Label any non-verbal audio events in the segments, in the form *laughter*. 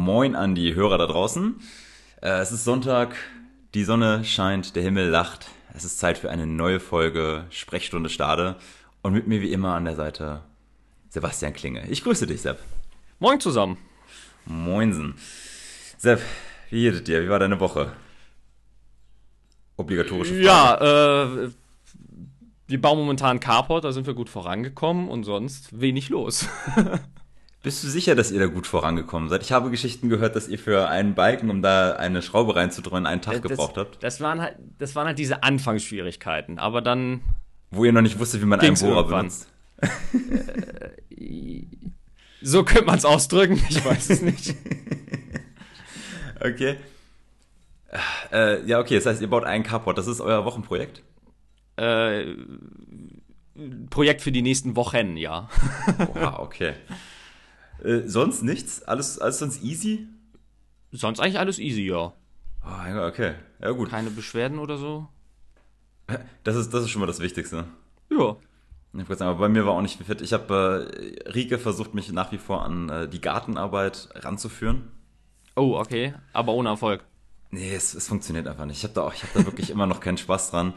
Moin an die Hörer da draußen. Äh, es ist Sonntag, die Sonne scheint, der Himmel lacht. Es ist Zeit für eine neue Folge Sprechstunde Stade. Und mit mir wie immer an der Seite Sebastian Klinge. Ich grüße dich, Sepp. Moin zusammen. Moinsen. Sepp, wie geht es dir? Wie war deine Woche? Obligatorische Frage. Ja, äh, wir bauen momentan Carport, da sind wir gut vorangekommen und sonst wenig los. *laughs* Bist du sicher, dass ihr da gut vorangekommen seid? Ich habe Geschichten gehört, dass ihr für einen Balken, um da eine Schraube reinzudrehen, einen Tag das, gebraucht habt. Das waren halt, das waren halt diese Anfangsschwierigkeiten, aber dann. Wo ihr noch nicht wusstet, wie man einen Bohrer irgendwann. benutzt. So könnte man es ausdrücken, ich weiß es nicht. *laughs* Okay. Äh, ja, okay, das heißt, ihr baut einen Carport. Das ist euer Wochenprojekt? äh, Projekt für die nächsten Wochen, ja. Oha, okay. Äh, sonst nichts? Alles, alles sonst easy? Sonst eigentlich alles easy, ja. Oh, okay. Ja, gut. Keine Beschwerden oder so. Das ist, das ist schon mal das Wichtigste. Ja. Ich sagen, aber bei mir war auch nicht viel fit. Ich habe, äh, Rike versucht mich nach wie vor an äh, die Gartenarbeit ranzuführen. Oh, okay. Aber ohne Erfolg. Nee, es, es funktioniert einfach nicht. Ich habe da auch, ich habe da wirklich immer noch keinen Spaß dran.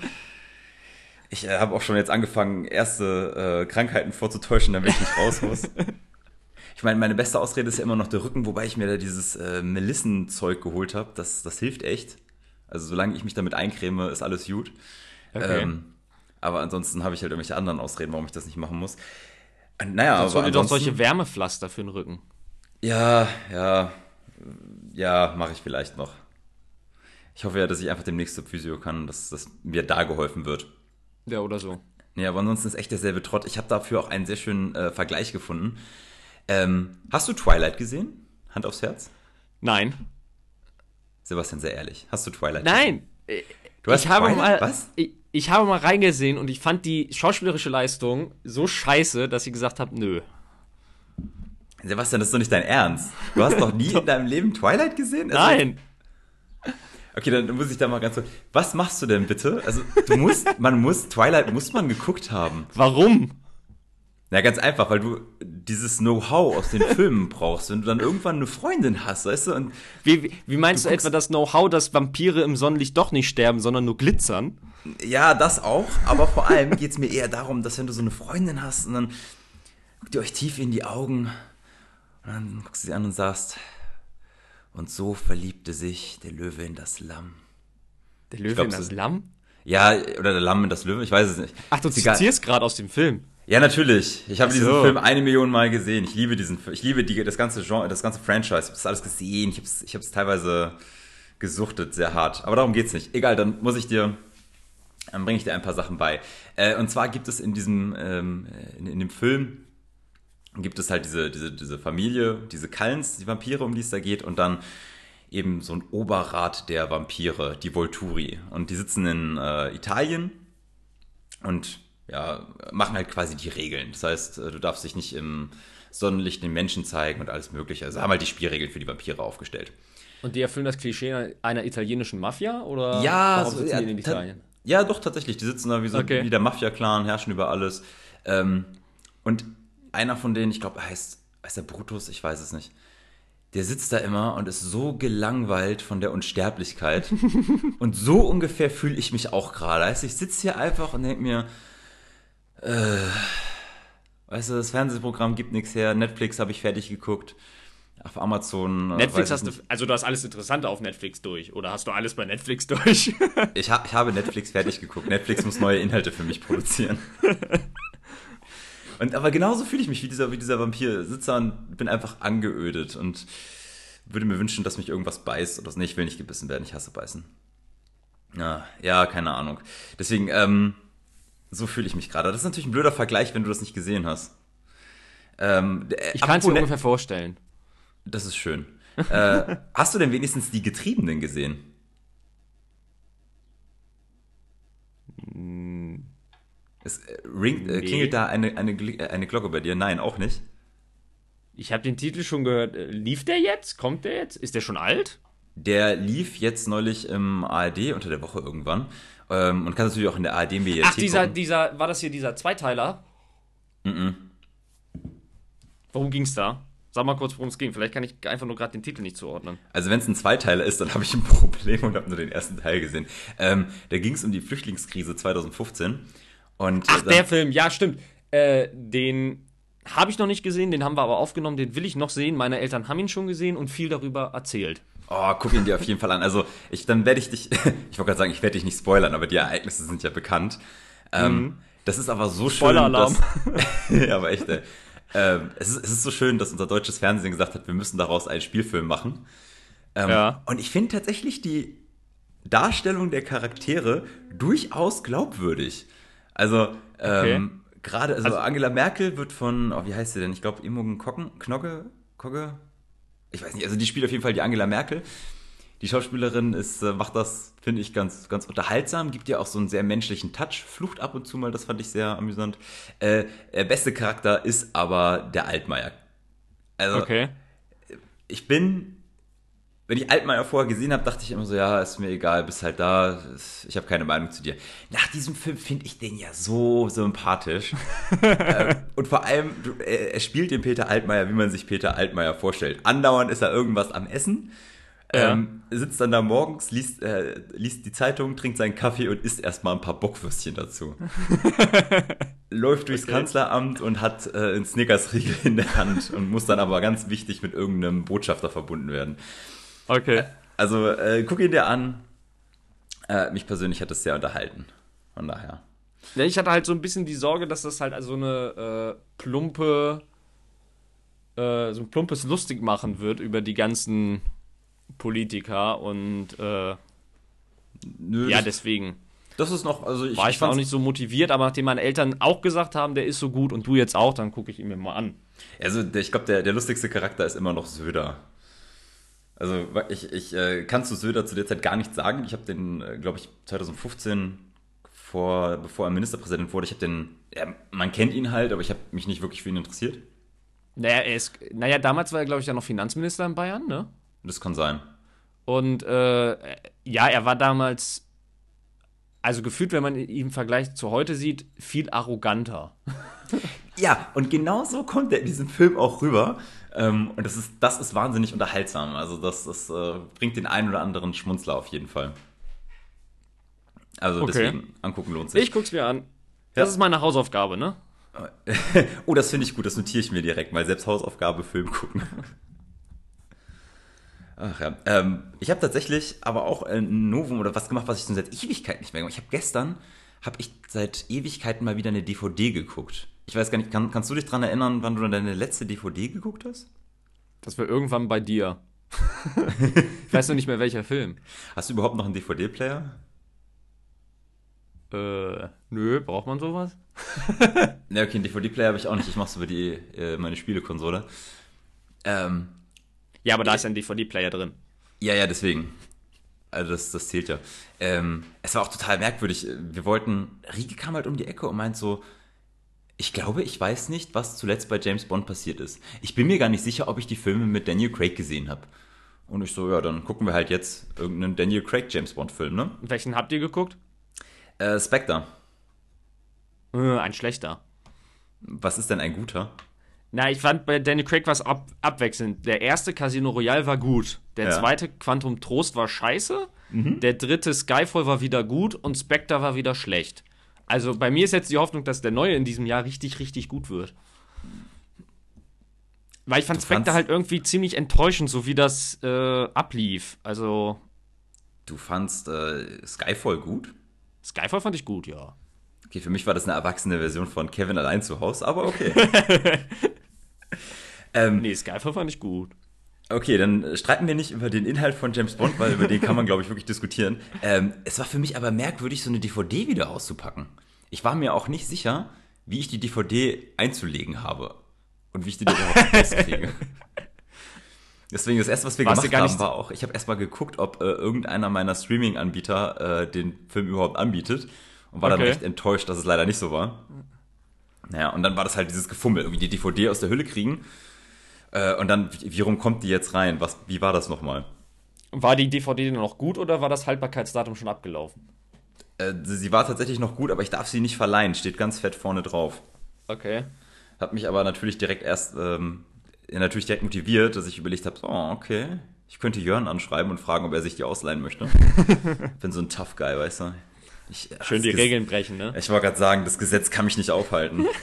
Ich äh, habe auch schon jetzt angefangen, erste äh, Krankheiten vorzutäuschen, damit ich nicht raus muss. *laughs* Ich meine, meine beste Ausrede ist ja immer noch der Rücken, wobei ich mir da dieses äh, Melissenzeug geholt habe. Das, das hilft echt. Also solange ich mich damit eincreme, ist alles gut. Okay. Ähm, aber ansonsten habe ich halt irgendwelche anderen Ausreden, warum ich das nicht machen muss. Äh, Naja, Sonst hol aber dir doch solche Wärmepflaster für den Rücken. Ja, ja, ja, mache ich vielleicht noch. Ich hoffe ja, dass ich einfach demnächst zur Physio kann, dass, dass mir da geholfen wird. Ja, oder so. Nee, aber ansonsten ist echt derselbe Trott. Ich habe dafür auch einen sehr schönen äh, Vergleich gefunden. Ähm, hast du Twilight gesehen? Hand aufs Herz? Nein. Sebastian, sehr ehrlich. Hast du Twilight Nein. Du hast ich habe Twilight? mal, Was? Ich, ich habe mal reingesehen und ich fand die schauspielerische Leistung so scheiße, dass ich gesagt habe, nö. Sebastian, das ist doch nicht dein Ernst. Du hast noch nie *laughs* in deinem Leben Twilight gesehen? Also- Nein. Okay, dann muss ich da mal ganz kurz. Was machst du denn bitte? Also, du musst, man muss, Twilight muss man geguckt haben. Warum? Na, ganz einfach, weil du dieses Know-how aus den *laughs* Filmen brauchst, wenn du dann irgendwann eine Freundin hast, weißt du? Und Wie, wie, meinst Du du, etwa das Know-how, dass Vampire im Sonnenlicht doch nicht sterben, sondern nur glitzern? ja, das auch, aber vor allem geht's mir eher darum, dass wenn du so eine Freundin hast und dann guckt ihr euch tief in die Augen und dann guckst du sie an und sagst, und so verliebte sich der Löwe in das Lamm. Der Löwe glaub, in es das Lamm? Ja, oder der Lamm in das Löwe, ich weiß es nicht. Ach, du zitierst gerade aus dem Film. Ja, natürlich. Ich habe Ach diesen so. Film eine Million Mal gesehen. Ich liebe diesen Film. Ich liebe die, das ganze Genre, das ganze Franchise. Ich habe das alles gesehen. Ich habe es ich hab's teilweise gesuchtet, sehr hart. Aber darum geht's nicht. Egal, dann muss ich dir, dann bringe ich dir ein paar Sachen bei. Äh, und zwar gibt es in diesem, ähm, in, in dem Film gibt es halt diese, diese, diese Familie, diese Kallens, die Vampire, um die es da geht, und dann eben so ein Oberrat der Vampire, die Volturi. Und die sitzen in äh, Italien und ja, machen halt quasi die Regeln. Das heißt, äh, du darfst dich nicht im Sonnenlicht den Menschen zeigen und alles mögliche. Also haben halt die Spielregeln für die Vampire aufgestellt. Und die erfüllen das Klischee einer italienischen Mafia? Oder Ja, so, ja, ta- Italien? ja, doch, tatsächlich. Die sitzen da wie so Okay. wie der Mafia-Clan, herrschen über alles. Ähm, und einer von denen, ich glaube, er heißt, heißt der Brutus, ich weiß es nicht. Der sitzt da immer und ist so gelangweilt von der Unsterblichkeit. *laughs* und so ungefähr fühle ich mich auch gerade. Du, ich sitze hier einfach und denke mir, äh, weißt du, das Fernsehprogramm gibt nichts her, Netflix habe ich fertig geguckt. Auf Amazon. äh, Netflix hast du, also du hast alles Interessante auf Netflix durch. Oder hast du alles bei Netflix *laughs* durch? Ich, ha ich habe Netflix fertig geguckt. Netflix muss neue Inhalte für mich produzieren. Und aber genauso fühle ich mich wie dieser, wie dieser Vampir. Sitzer und bin einfach angeödet und würde mir wünschen, dass mich irgendwas beißt oder so. Nee, ich will nicht gebissen werden, ich hasse beißen. Ja, ja, keine Ahnung. Deswegen, ähm, so fühle ich mich gerade. Das ist natürlich ein blöder Vergleich, wenn du das nicht gesehen hast. Ähm, äh, Ich kann es mir Net- ungefähr vorstellen. Das ist schön. äh, *laughs* hast du denn wenigstens die Getriebenen gesehen? Es äh, ringt, äh, Nee. klingelt da eine, eine, äh, eine Glocke bei dir? Nein, auch nicht. Ich habe den Titel schon gehört. Äh, Lief der jetzt? Kommt der jetzt? Ist der schon alt? Der lief jetzt neulich im ARD unter der Woche irgendwann. Ähm, und kann natürlich auch in der ARD-Mediathek Ach, dieser, gucken. dieser, war das hier dieser Zweiteiler? Mhm. Worum ging's da? Sag mal kurz, worum es ging. Vielleicht kann ich einfach nur gerade den Titel nicht zuordnen. Also wenn es ein Zweiteiler ist, dann *laughs* habe ich ein Problem und habe nur den ersten Teil gesehen. Ähm, da ging es um die Flüchtlingskrise 2015. Und Ach, dann, der Film, ja, stimmt. Äh, den habe ich noch nicht gesehen, den haben wir aber aufgenommen, den will ich noch sehen. Meine Eltern haben ihn schon gesehen und viel darüber erzählt. Oh, guck ihn dir auf jeden Fall an. Also, ich, dann werde ich dich, *laughs* ich wollte gerade sagen, ich werde dich nicht spoilern, aber die Ereignisse sind ja bekannt. Ähm, Das ist aber so schön. Dass- *laughs* ja, aber echt, ey. Ähm, es, ist, es ist so schön, dass unser deutsches Fernsehen gesagt hat, wir müssen daraus einen Spielfilm machen. Ähm, Ja. Und ich finde tatsächlich die Darstellung der Charaktere durchaus glaubwürdig. Also, ähm, gerade, also, Also- Angela Merkel wird von, oh, wie heißt sie denn? Ich glaube, Imogen Kocken, Knogge, Kogge? Ich weiß nicht, also die spielt auf jeden Fall die Angela Merkel. Die Schauspielerin ist, äh, macht das, finde ich, ganz, ganz unterhaltsam, gibt ja auch so einen sehr menschlichen Touch, flucht ab und zu mal, das fand ich sehr amüsant. Äh, der beste Charakter ist aber der Altmaier. Also, Okay. ich bin, wenn ich Altmaier vorher gesehen habe, dachte ich immer so, ja, ist mir egal, bist halt da, ich habe keine Meinung zu dir. Nach diesem Film finde ich den ja so sympathisch. *laughs* ähm, und vor allem, du, er, er spielt den Peter Altmaier, wie man sich Peter Altmaier vorstellt. Andauernd ist er irgendwas am Essen. Ja. Ähm, sitzt dann da morgens, liest, äh, liest die Zeitung, trinkt seinen Kaffee und isst erstmal ein paar Bockwürstchen dazu. *laughs* Läuft durchs Okay. Kanzleramt und hat äh, einen Snickers-Riegel in der Hand und muss dann aber ganz wichtig mit irgendeinem Botschafter verbunden werden. Okay. Also äh, guck ihn dir an. Äh, mich persönlich hat es sehr unterhalten. Von daher. Ja, ich hatte halt so ein bisschen die Sorge, dass das halt also eine äh, plumpe, äh, so ein plumpes Lustig machen wird über die ganzen Politiker und äh, Nö, ja, das, deswegen das ist noch, also ich, war ich auch nicht so motiviert, aber nachdem meine Eltern auch gesagt haben, der ist so gut und du jetzt auch, dann gucke ich ihn mir mal an. Also der, ich glaube, der, der lustigste Charakter ist immer noch Söder. Also ich, ich äh, kann zu Söder zu der Zeit gar nichts sagen. Ich habe den, äh, glaube ich, 2015 vor, bevor er Ministerpräsident wurde, ich habe den, ja, man kennt ihn halt, aber ich habe mich nicht wirklich für ihn interessiert. Naja, er ist, naja, damals war er, glaube ich, ja noch Finanzminister in Bayern, ne? Das kann sein. Und äh, ja, er war damals, also gefühlt, wenn man ihn im Vergleich zu heute sieht, viel arroganter. *laughs* Ja, und genau so kommt er in diesem Film auch rüber. Ähm, und das ist, das ist wahnsinnig unterhaltsam. Also das, das äh, bringt den einen oder anderen Schmunzler auf jeden Fall. Also Okay. deswegen, angucken lohnt sich. Ich guck's mir an. Das ist meine Hausaufgabe, ne? *laughs* oh, das finde ich gut, das notiere ich mir direkt mal. Selbst Hausaufgabe, Film gucken. *laughs* Ach ja. Ähm, ich habe tatsächlich aber auch ein Novum oder was gemacht, was ich schon seit Ewigkeiten nicht mehr gemacht habe. Ich habe gestern, habe ich seit Ewigkeiten mal wieder eine DVD geguckt. Ich weiß gar nicht, kann, kannst du dich dran erinnern, wann du deine letzte DVD geguckt hast? Das war irgendwann bei dir. *laughs* ich weiß noch nicht mehr, welcher Film. Hast du überhaupt noch einen DVD-Player? Äh, nö, braucht man sowas? *laughs* Ne, okay, einen DVD-Player habe ich auch nicht. Ich mache es über die, äh, meine Spielekonsole. Ähm, Ja, aber da ist ja ein DVD-Player drin. Ja, ja, deswegen. Also das, das zählt ja. Ähm, es war auch total merkwürdig. Wir wollten, Rieke kam halt um die Ecke und meint so, ich glaube, ich weiß nicht, was zuletzt bei James Bond passiert ist. Ich bin mir gar nicht sicher, ob ich die Filme mit Daniel Craig gesehen habe. Und ich so, ja, dann gucken wir halt jetzt irgendeinen Daniel Craig James Bond Film, ne? Welchen habt ihr geguckt? Äh, Spectre. Äh, ein schlechter. Was ist denn ein guter? Na, ich fand bei Daniel Craig was ab abwechselnd. Der erste Casino Royale war gut. Der Ja. zweite Quantum Trost war scheiße. Der dritte Skyfall war wieder gut und Spectre war wieder schlecht. Also bei mir ist jetzt die Hoffnung, dass der neue in diesem Jahr richtig, richtig gut wird. Weil ich fand Du Spectre halt irgendwie ziemlich enttäuschend, so wie das äh, ablief. Also Du fandst äh, Skyfall gut? Skyfall fand ich gut, ja. Okay, für mich war das eine erwachsene Version von Kevin allein zu Hause, aber okay. *laughs* ähm, Nee, Skyfall fand ich gut. Okay, dann streiten wir nicht über den Inhalt von James Bond, weil über den kann man, *laughs* glaube ich, wirklich diskutieren. Ähm, es war für mich aber merkwürdig, so eine DVD wieder auszupacken. Ich war mir auch nicht sicher, wie ich die DVD einzulegen habe und wie ich die überhaupt *laughs* rauskriege. Deswegen das erste, was wir Warst gemacht haben, war auch, ich habe erstmal geguckt, ob äh, irgendeiner meiner Streaming-Anbieter äh, den Film überhaupt anbietet und war dann Okay. recht enttäuscht, dass es leider nicht so war. Naja, und dann war das halt dieses Gefummel, irgendwie die DVD aus der Hülle kriegen äh, und dann, wie, wie rum kommt die jetzt rein? Was, wie war das nochmal? War die DVD denn noch gut oder war das Haltbarkeitsdatum schon abgelaufen? Äh, sie war tatsächlich noch gut, aber ich darf sie nicht verleihen, steht ganz fett vorne drauf. Okay. Hab mich aber natürlich direkt erst ähm, natürlich direkt motiviert, dass ich überlegt habe, oh, okay, ich könnte Jörn anschreiben und fragen, ob er sich die ausleihen möchte. *laughs* bin so ein Tough Guy, weißt du. Ich, Schön die das- Regeln brechen, ne? Ich wollte gerade sagen, das Gesetz kann mich nicht aufhalten. *laughs*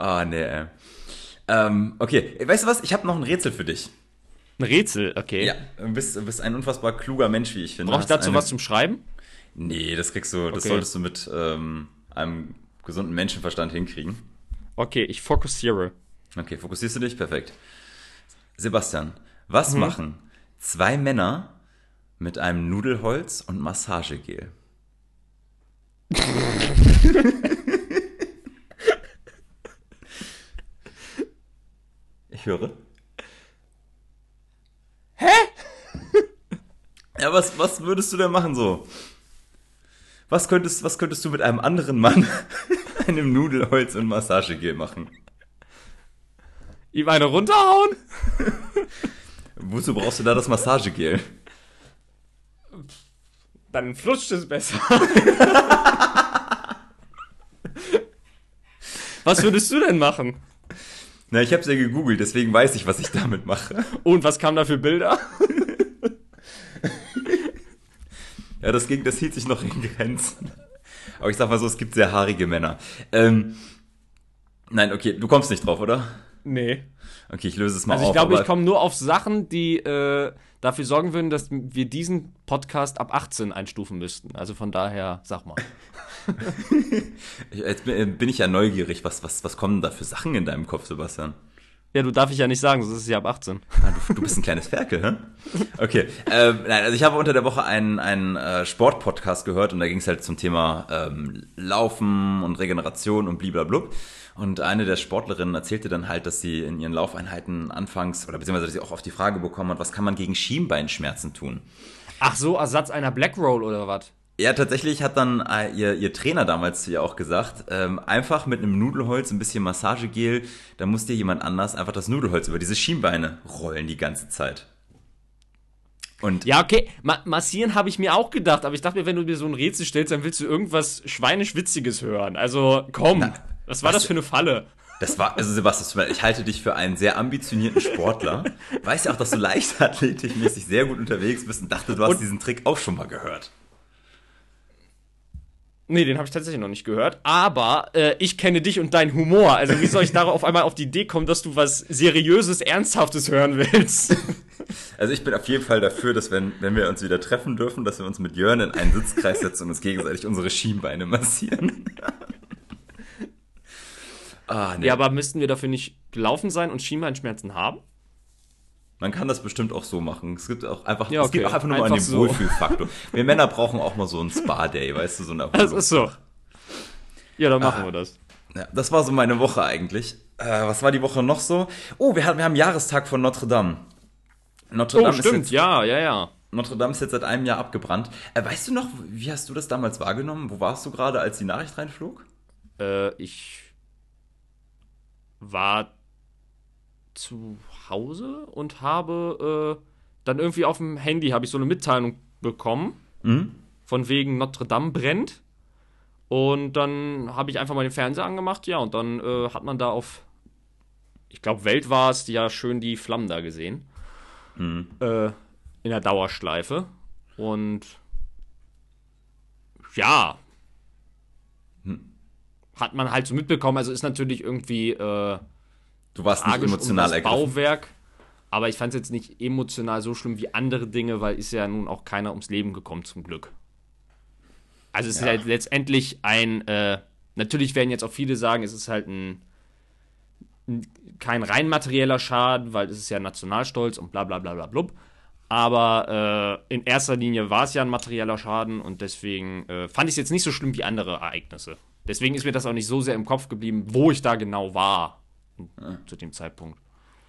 Ah, nee, ey. Ähm, okay, weißt du was? Ich habe noch ein Rätsel für dich. Ein Rätsel, okay. Ja, du bist, du bist ein unfassbar kluger Mensch, wie ich finde. Brauche ich Hast dazu eine- was zum Schreiben? Nee, das kriegst du, das Okay. solltest du mit ähm, einem gesunden Menschenverstand hinkriegen. Okay, ich fokussiere. Okay, fokussierst du dich? Perfekt. Sebastian, was Mhm. machen zwei Männer mit einem Nudelholz und Massagegel? *laughs* Höre. Hä? *laughs* Ja, was, was würdest du denn machen so? Was könntest, was könntest du mit einem anderen Mann, *laughs* einem Nudelholz und Massagegel machen? Ihm eine runterhauen? *laughs* Wozu brauchst du da das Massagegel? Dann flutscht es besser. was würdest du denn machen? Na, ich hab's ja gegoogelt, deswegen weiß ich, was ich damit mache. *laughs* Und was kam da für Bilder? *laughs* Ja, das ging, das hielt sich noch in Grenzen. Aber ich sag mal so, es gibt sehr haarige Männer. Ähm, nein, okay, du kommst nicht drauf, oder? Nee. Okay, ich löse es mal Also ich auf. glaube, aber- ich komme nur auf Sachen, die äh, dafür sorgen würden, dass wir diesen Podcast ab 18 einstufen müssten. Also von daher, sag mal. *laughs* Jetzt bin bin ich ja neugierig. Was, was, was kommen da für Sachen in deinem Kopf, Sebastian? Ja, du darf ich ja nicht sagen, sonst ist es ja ab 18. Ah, du, du bist ein kleines Ferkel, hä? Okay. Ähm, nein, also ich habe unter der Woche einen, einen äh, Sportpodcast gehört und da ging es halt zum Thema ähm, Laufen und Regeneration und bliblablub. Und eine der Sportlerinnen erzählte dann halt, dass sie in ihren Laufeinheiten anfangs, oder beziehungsweise dass sie auch auf die Frage bekommen hat, was kann man gegen Schienbeinschmerzen tun? Ach so, Ersatz einer Black Roll oder was? Ja, tatsächlich hat dann äh, ihr, ihr Trainer damals zu ihr auch gesagt, ähm, einfach mit einem Nudelholz, ein bisschen Massagegel, da muss dir jemand anders einfach das Nudelholz über diese Schienbeine rollen die ganze Zeit. Und Ja, okay. Ma massieren habe ich mir auch gedacht, aber ich dachte mir, wenn du dir so ein Rätsel stellst, dann willst du irgendwas schweinisch-witziges hören. Also, komm. was war was- das für eine Falle? das war, also Sebastian, mir ich halte dich für einen sehr ambitionierten Sportler. *laughs* Weiß ja auch, dass du leichtathletikmäßig sehr gut unterwegs bist und dachte, du hast Und- diesen Trick auch schon mal gehört. Nee, den habe ich tatsächlich noch nicht gehört. Aber äh, ich kenne dich und deinen Humor. Also wie soll ich darauf auf einmal auf die Idee kommen, dass du was Seriöses, Ernsthaftes hören willst? *laughs* Also ich bin auf jeden Fall dafür, dass wenn, wenn wir uns wieder treffen dürfen, dass wir uns mit Jörn in einen Sitzkreis setzen und uns gegenseitig unsere Schienbeine massieren. *laughs* ah, nee. ja, aber müssten wir dafür nicht gelaufen sein und Schienbeinschmerzen haben? Man kann das bestimmt auch so machen. Es gibt auch einfach, Ja, es geht okay. auch einfach nur mal Einfach den so. Wohlfühlfaktor. Wir Männer brauchen auch mal so einen Spa-Day, weißt du, so eine Das ist so. Ja, dann Ah. machen wir das. Ja, das war so meine Woche eigentlich. Äh, was war die Woche noch so? Oh, wir haben, wir haben Jahrestag von Notre Dame. Notre Oh, Dame, ist stimmt, jetzt, ja, ja, ja. Notre Dame ist jetzt seit einem Jahr abgebrannt. Äh, weißt du noch, wie hast du das damals wahrgenommen? Wo warst du gerade, als die Nachricht reinflog? Äh, ich war zu Hause und habe äh, dann irgendwie auf dem Handy habe ich so eine Mitteilung bekommen, Mhm. von wegen Notre Dame brennt. Und dann habe ich einfach mal den Fernseher angemacht, ja, und dann äh, hat man da auf, ich glaube, Welt war es, ja schön die Flammen da gesehen. Äh, in der Dauerschleife. Und ja, hat man halt so mitbekommen. Also ist natürlich irgendwie äh, Du warst nicht um emotional das ergriffen. Bauwerk. Aber ich fand es jetzt nicht emotional so schlimm wie andere Dinge, weil ist ja nun auch keiner ums Leben gekommen, zum Glück. Also es Ja. ist halt letztendlich ein, äh, natürlich werden jetzt auch viele sagen, es ist halt ein, ein kein rein materieller Schaden, weil es ist ja Nationalstolz und bla bla bla bla blub. Aber äh, in erster Linie war es ja ein materieller Schaden und deswegen äh, fand ich es jetzt nicht so schlimm wie andere Ereignisse. Deswegen ist mir das auch nicht so sehr im Kopf geblieben, wo ich da genau war zu dem Zeitpunkt.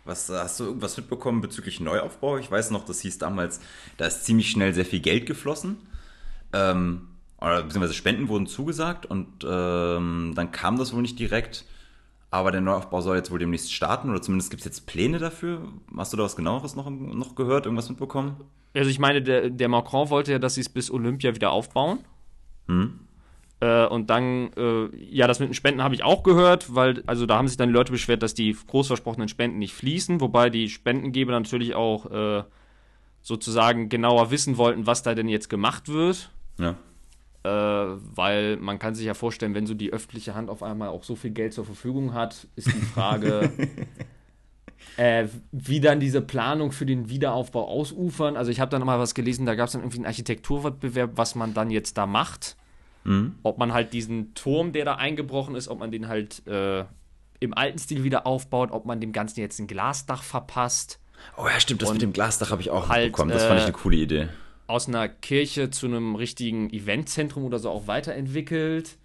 Was, hast du irgendwas mitbekommen bezüglich Neuaufbau? Ich weiß noch, das hieß damals, da ist ziemlich schnell sehr viel Geld geflossen. Ähm, oder beziehungsweise Spenden wurden zugesagt und ähm, dann kam das wohl nicht direkt. Aber der Neuaufbau soll jetzt wohl demnächst starten oder zumindest gibt es jetzt Pläne dafür. Hast du da was genaueres noch, noch gehört, irgendwas mitbekommen? Also ich meine, der, der Macron wollte ja, dass sie es bis Olympia wieder aufbauen. Hm. Äh, und dann, äh, ja, das mit den Spenden habe ich auch gehört, weil, also da haben sich dann die Leute beschwert, dass die groß versprochenen Spenden nicht fließen, wobei die Spendengeber natürlich auch äh, sozusagen genauer wissen wollten, was da denn jetzt gemacht wird. Ja. Äh, weil man kann sich ja vorstellen, wenn so die öffentliche Hand auf einmal auch so viel Geld zur Verfügung hat, ist die Frage, *laughs* äh, wie dann diese Planung für den Wiederaufbau ausufern. Also ich habe dann mal was gelesen, da gab es dann irgendwie einen Architekturwettbewerb, was man dann jetzt da macht. Mhm. Ob man halt diesen Turm, der da eingebrochen ist, ob man den halt äh, im alten Stil wieder aufbaut, ob man dem Ganzen jetzt ein Glasdach verpasst. Oh ja, stimmt, das mit dem Glasdach habe ich auch halt, mitbekommen. Das fand ich äh, eine coole Idee. aus einer Kirche zu einem richtigen Eventzentrum oder so auch weiterentwickelt.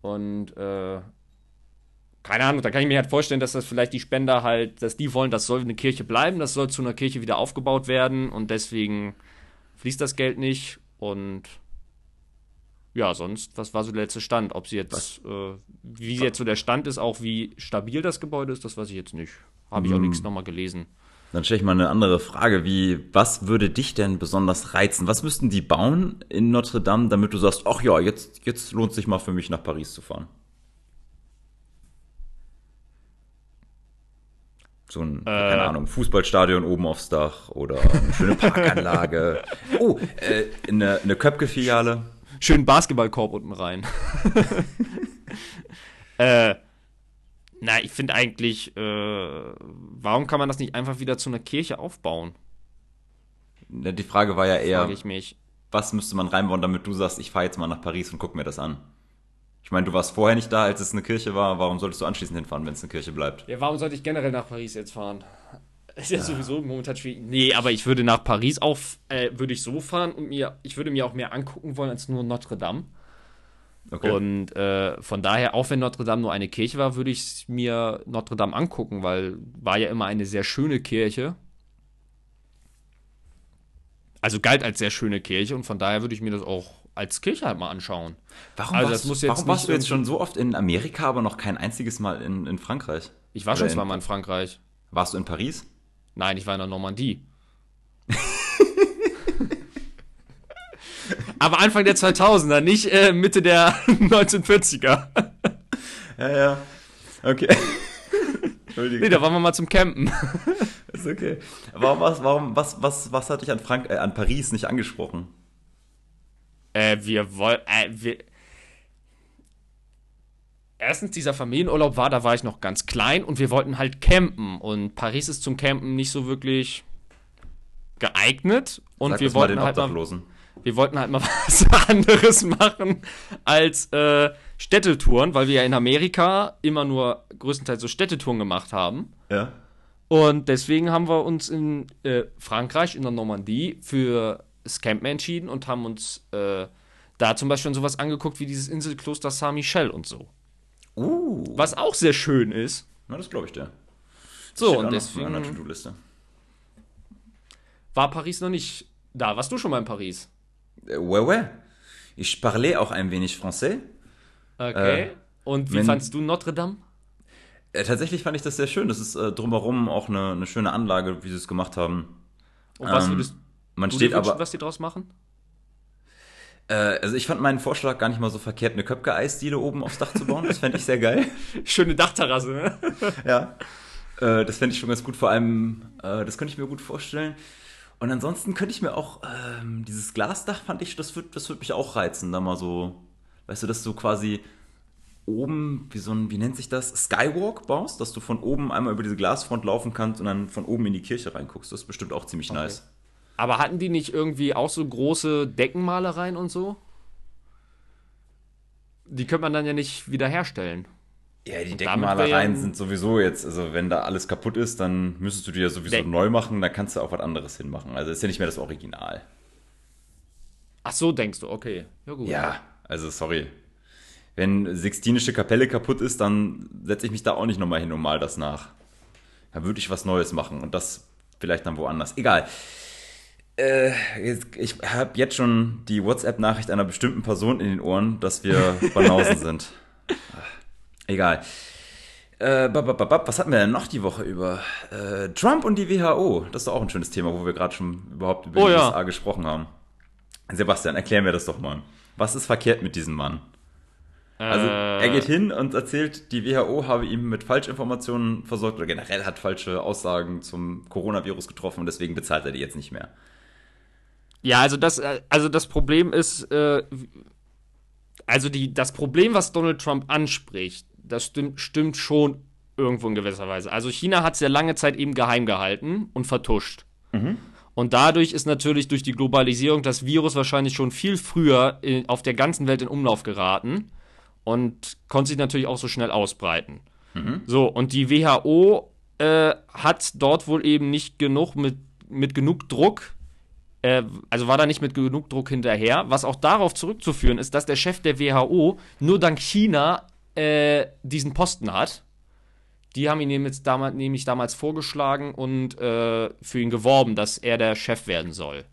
Und äh, keine Ahnung, da kann ich mir halt vorstellen, dass das vielleicht die Spender halt, dass die wollen, das soll eine Kirche bleiben, das soll zu einer Kirche wieder aufgebaut werden und deswegen fließt das Geld nicht. Und ja, sonst, was war so der letzte Stand? Ob sie jetzt, äh, wie jetzt so der Stand ist, auch wie stabil das Gebäude ist, das weiß ich jetzt nicht. Habe ich auch Hm. nichts nochmal gelesen. Dann stelle ich mal eine andere Frage, wie, was würde dich denn besonders reizen? Was müssten die bauen in Notre Dame, damit du sagst, ach ja, jetzt, jetzt lohnt sich mal für mich nach Paris zu fahren? So ein, keine Ahnung, Fußballstadion oben aufs Dach oder eine schöne *laughs* Parkanlage. Oh, äh, eine, eine Köpke-Filiale. Schönen Basketballkorb unten rein. *laughs* äh, na, ich finde eigentlich, äh, warum kann man das nicht einfach wieder zu einer Kirche aufbauen? Die Frage war ja eher, ich mich. was müsste man reinbauen, damit du sagst, ich fahre jetzt mal nach Paris und guck mir das an? Ich meine, du warst vorher nicht da, als es eine Kirche war. Warum solltest du anschließend hinfahren, wenn es eine Kirche bleibt? Ja, warum sollte ich generell nach Paris jetzt fahren? *laughs* Ist ja sowieso momentan schwierig. Nee, aber ich würde nach Paris auch, äh, würde ich so fahren und mir, ich würde mir auch mehr angucken wollen als nur Notre Dame. Okay. Und äh, von daher, auch wenn Notre Dame nur eine Kirche war, würde ich mir Notre Dame angucken, weil war ja immer eine sehr schöne Kirche. Also galt als sehr schöne Kirche und von daher würde ich mir das auch als Kirche halt mal anschauen. warum also warst, muss jetzt warum warst du jetzt schon so oft in Amerika, aber noch kein einziges Mal in, in Frankreich? Ich war schon zweimal in Frankreich. Warst du in Paris? Nein, ich war in der Normandie. *laughs* Aber Anfang der 2000er, nicht äh, Mitte der *laughs* 1940er. Ja, ja. Okay. *laughs* Entschuldigung. Nee, da waren wir mal zum Campen. ist okay. Warum, was, warum, was, was, was hat dich an, Frank äh, an Paris nicht angesprochen? Äh, wir wollen. Äh, wir Erstens, dieser Familienurlaub war, da war ich noch ganz klein und wir wollten halt campen. Und Paris ist zum Campen nicht so wirklich geeignet. Und Sag wir mal wollten den halt mal, wir wollten halt mal *laughs* was anderes machen als äh, Städtetouren, weil wir ja in Amerika immer nur größtenteils so Städtetouren gemacht haben. Ja. Und deswegen haben wir uns in äh, Frankreich, in der Normandie, für das Campen entschieden und haben uns äh, da zum Beispiel sowas angeguckt wie dieses Inselkloster Saint-Michel und so. Uh. Was auch sehr schön ist. Na, das glaube ich dir. So, Steht und meiner deswegen To-Do-Liste. war Paris noch nicht da. Warst du schon mal in Paris? Äh, ouais, ouais. Ich parlais auch ein wenig Français. Okay. Äh, und wie fandst du Notre Dame? Äh, tatsächlich fand ich das sehr schön. Das ist äh, drumherum auch eine, eine schöne Anlage, wie sie es gemacht haben. Und was Ähm, würdest Man du steht wünschen, aber. was die draus machen? Äh, also ich fand meinen Vorschlag gar nicht mal so verkehrt, eine Köpke-Eisdiele oben aufs Dach zu bauen. Das fände ich sehr geil. *laughs* Schöne Dachterrasse, ne? *laughs* ja. Äh, das fände ich schon ganz gut. Vor allem, äh, das könnte ich mir gut vorstellen. Und ansonsten könnte ich mir auch ähm, dieses Glasdach fand ich, das wird, das wird mich auch reizen, da mal so, weißt du, dass du quasi oben, wie so ein, wie nennt sich das, Skywalk baust, dass du von oben einmal über diese Glasfront laufen kannst und dann von oben in die Kirche reinguckst. Das ist bestimmt auch ziemlich nice. Aber hatten die nicht irgendwie auch so große Deckenmalereien und so? Die könnte man dann ja nicht wiederherstellen. Ja, die wär ja- sind sowieso jetzt, also wenn da alles kaputt ist, dann müsstest du die ja sowieso Deck- neu machen, da kannst du auch was anderes hinmachen. Also ist ja nicht mehr das Original. Ach so, denkst du, okay. Ja, gut. Ja, also sorry. Wenn Sixtinische Kapelle kaputt ist, dann setze ich mich da auch nicht nochmal hin und mal das nach. Da würde ich was Neues machen und das vielleicht dann woanders. Egal. Äh, ich habe jetzt schon die WhatsApp-Nachricht einer bestimmten Person in den Ohren, dass wir *laughs* Banausen sind. Egal. Äh, was hatten wir denn noch die Woche über? Äh, Trump und die WHO. Das ist doch auch ein schönes Thema, wo wir gerade schon überhaupt über Oh die ja. USA gesprochen haben. Sebastian, erklär mir das doch mal. Was ist verkehrt mit diesem Mann? Also Äh, er geht hin und erzählt, die WHO habe ihm mit Falschinformationen versorgt oder generell hat falsche Aussagen zum Coronavirus getroffen und deswegen bezahlt er die jetzt nicht mehr. Ja, also das, äh, also das Problem ist, äh, also die, das Problem, was Donald Trump anspricht, das stimmt, stimmt schon irgendwo in gewisser Weise. Also China hat es ja lange Zeit eben geheim gehalten und vertuscht. Und dadurch ist natürlich durch die Globalisierung das Virus wahrscheinlich schon viel früher in, auf der ganzen Welt in Umlauf geraten und konnte sich natürlich auch so schnell ausbreiten. So, und die WHO äh, hat dort wohl eben nicht genug mit, mit genug Druck äh, also war da nicht mit genug Druck hinterher, was auch darauf zurückzuführen ist, dass der Chef der WHO nur dank China äh, diesen Posten hat. Die haben ihn nämlich damals, nämlich damals vorgeschlagen und äh, für ihn geworben, dass er der Chef werden soll.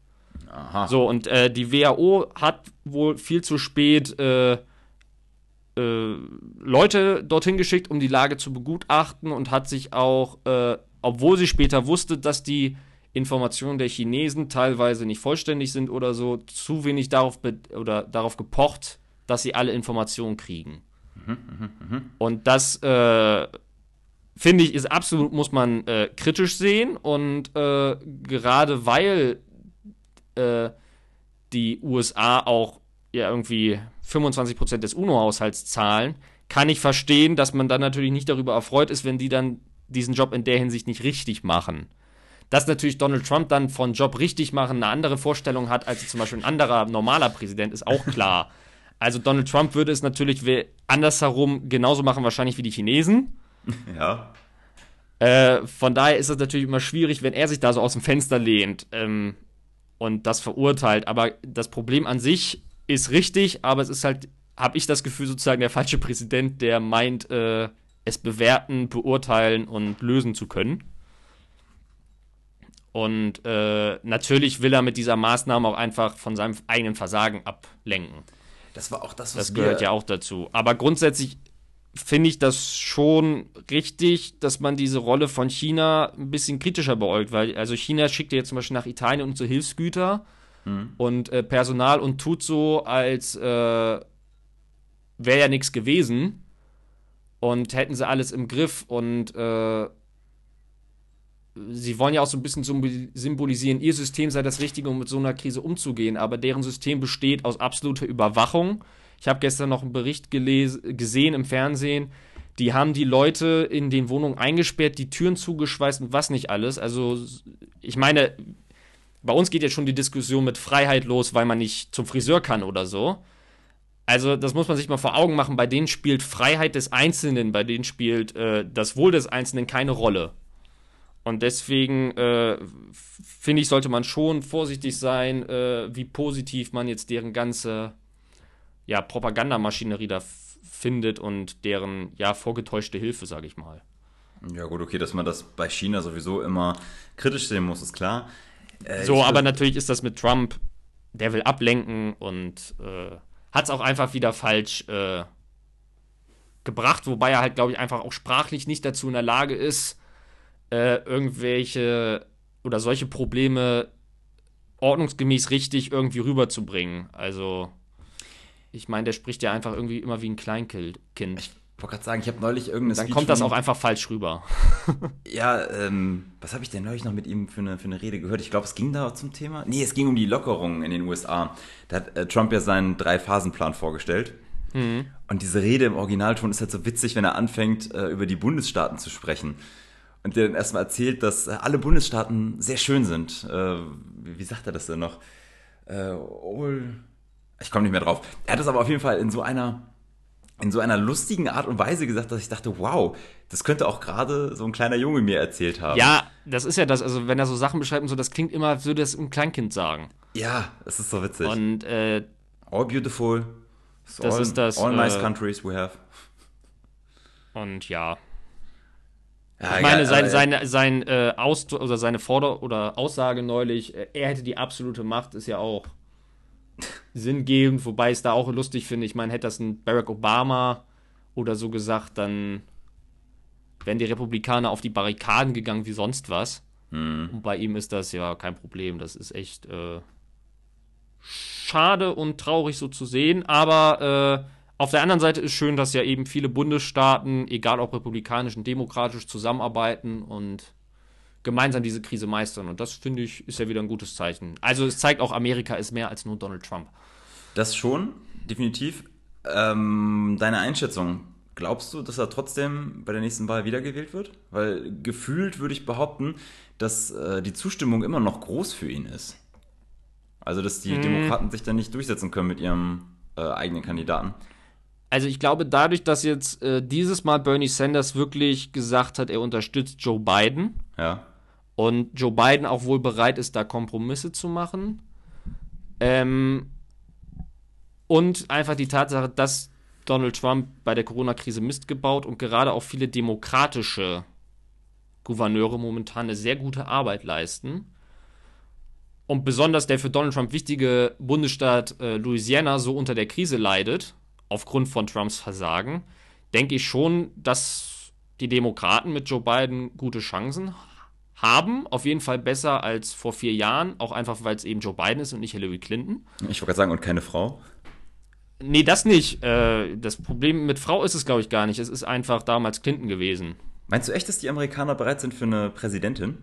Aha. So, und äh, die WHO hat wohl viel zu spät äh, äh, Leute dorthin geschickt, um die Lage zu begutachten und hat sich auch, äh, obwohl sie später wusste, dass die Informationen der Chinesen teilweise nicht vollständig sind oder so, zu wenig darauf, oder darauf gepocht, dass sie alle Informationen kriegen. Und das äh, finde ich ist absolut, muss man äh, kritisch sehen und äh, gerade weil äh, die USA auch ja irgendwie 25% des UNO-Haushalts zahlen, kann ich verstehen, dass man dann natürlich nicht darüber erfreut ist, wenn die dann diesen Job in der Hinsicht nicht richtig machen. Dass natürlich Donald Trump dann von Job richtig machen eine andere Vorstellung hat, als zum Beispiel ein anderer normaler Präsident, ist auch klar. *laughs* Also Donald Trump würde es natürlich andersherum genauso machen, wahrscheinlich wie die Chinesen. *laughs* Ja. Äh, von daher ist es natürlich immer schwierig, wenn er sich da so aus dem Fenster lehnt ähm, und das verurteilt. Aber das Problem an sich ist richtig, aber es ist halt, habe ich das Gefühl, sozusagen der falsche Präsident, der meint, äh, es bewerten, beurteilen und lösen zu können. Und äh, natürlich will er mit dieser Maßnahme auch einfach von seinem eigenen Versagen ablenken. Das war auch das, was Das gehört ja auch dazu. Aber grundsätzlich finde ich das schon richtig, dass man diese Rolle von China ein bisschen kritischer beäugt, weil also China schickt ja jetzt zum Beispiel nach Italien und so Hilfsgüter und äh, Personal und tut so, als äh, wäre ja nichts gewesen und hätten sie alles im Griff und äh, sie wollen ja auch so ein bisschen symbol- symbolisieren, ihr System sei das Richtige, um mit so einer Krise umzugehen, aber deren System besteht aus absoluter Überwachung. Ich habe gestern noch einen Bericht gesehen im Fernsehen. Die haben die Leute in den Wohnungen eingesperrt, die Türen zugeschweißt und was nicht alles. Also, ich meine, bei uns geht jetzt schon die Diskussion mit Freiheit los, weil man nicht zum Friseur kann oder so. Also, das muss man sich mal vor Augen machen. Bei denen spielt Freiheit des Einzelnen, bei denen spielt äh, das Wohl des Einzelnen keine Rolle. Und deswegen äh, finde ich, sollte man schon vorsichtig sein, äh, wie positiv man jetzt deren ganze ja, Propagandamaschinerie da findet und deren ja vorgetäuschte Hilfe, sage ich mal. Ja, gut, okay, dass man das bei China sowieso immer kritisch sehen muss, ist klar. Äh, So, aber natürlich ist das mit Trump, der will ablenken und äh, hat es auch einfach wieder falsch äh, gebracht, wobei er halt, glaube ich, einfach auch sprachlich nicht dazu in der Lage ist, äh, irgendwelche oder solche Probleme ordnungsgemäß richtig irgendwie rüberzubringen. Also, ich meine, der spricht ja einfach irgendwie immer wie ein Kleinkind. Kind. Ich wollte gerade sagen, ich habe neulich irgendeine Dann Speech kommt das auch einfach falsch rüber. *laughs* Ja, ähm, was habe ich denn neulich noch mit ihm für eine, für eine Rede gehört? Ich glaube, es ging da zum Thema. Nee, es ging um die Lockerungen in den USA. Da hat äh, Trump ja seinen Drei-Phasen-Plan vorgestellt. Und diese Rede im Originalton ist halt so witzig, wenn er anfängt, äh, über die Bundesstaaten zu sprechen. Und der dann erstmal erzählt, dass äh, alle Bundesstaaten sehr schön sind. Äh, wie, wie sagt er das denn noch? Äh, all, ich komme nicht mehr drauf. Er hat es aber auf jeden Fall in so einer in so einer lustigen Art und Weise gesagt, dass ich dachte, wow, das könnte auch gerade so ein kleiner Junge mir erzählt haben. Ja, das ist ja das, also wenn er so Sachen beschreibt und so, das klingt immer, als würde das ein Kleinkind sagen. Ja, es ist so witzig. Und äh, all beautiful. It's Das all, ist das, All nice äh, countries we have. Und ja. Ja, Ich meine, sein, seine, sein äh, Ausdruck oder seine Forder oder Aussage neulich, äh, er hätte die absolute Macht, ist ja auch *laughs* sinngebend, wobei ich es da auch lustig finde. Ich meine, hätte das ein Barack Obama oder so gesagt, dann wären die Republikaner auf die Barrikaden gegangen wie sonst was. Hm. Und bei ihm ist das ja kein Problem. Das ist echt äh, schade und traurig so zu sehen, aber äh, auf der anderen Seite ist schön, dass ja eben viele Bundesstaaten, egal ob republikanisch und demokratisch, zusammenarbeiten und gemeinsam diese Krise meistern. Und das finde ich ist ja wieder ein gutes Zeichen. Also es zeigt auch, Amerika ist mehr als nur Donald Trump. Das schon, definitiv. Ähm, deine Einschätzung. Glaubst du, dass er trotzdem bei der nächsten Wahl wiedergewählt wird? Weil gefühlt würde ich behaupten, dass äh, die Zustimmung immer noch groß für ihn ist. Also, dass die hm. Demokraten sich dann nicht durchsetzen können mit ihrem äh, eigenen Kandidaten. Also ich glaube, dadurch, dass jetzt äh, dieses Mal Bernie Sanders wirklich gesagt hat, er unterstützt Joe Biden. Ja. Und Joe Biden auch wohl bereit ist, da Kompromisse zu machen. Ähm, und einfach die Tatsache, dass Donald Trump bei der Corona-Krise Mist gebaut und gerade auch viele demokratische Gouverneure momentan eine sehr gute Arbeit leisten. Und besonders der für Donald Trump wichtige Bundesstaat äh, Louisiana so unter der Krise leidet, aufgrund von Trumps Versagen, denke ich schon, dass die Demokraten mit Joe Biden gute Chancen haben. Auf jeden Fall besser als vor vier Jahren, auch einfach, weil es eben Joe Biden ist und nicht Hillary Clinton. Ich wollte gerade sagen, und keine Frau. Nee, das nicht. Äh, das Problem mit Frau ist es, glaube ich, gar nicht. Es ist einfach damals Clinton gewesen. Meinst du echt, dass die Amerikaner bereit sind für eine Präsidentin?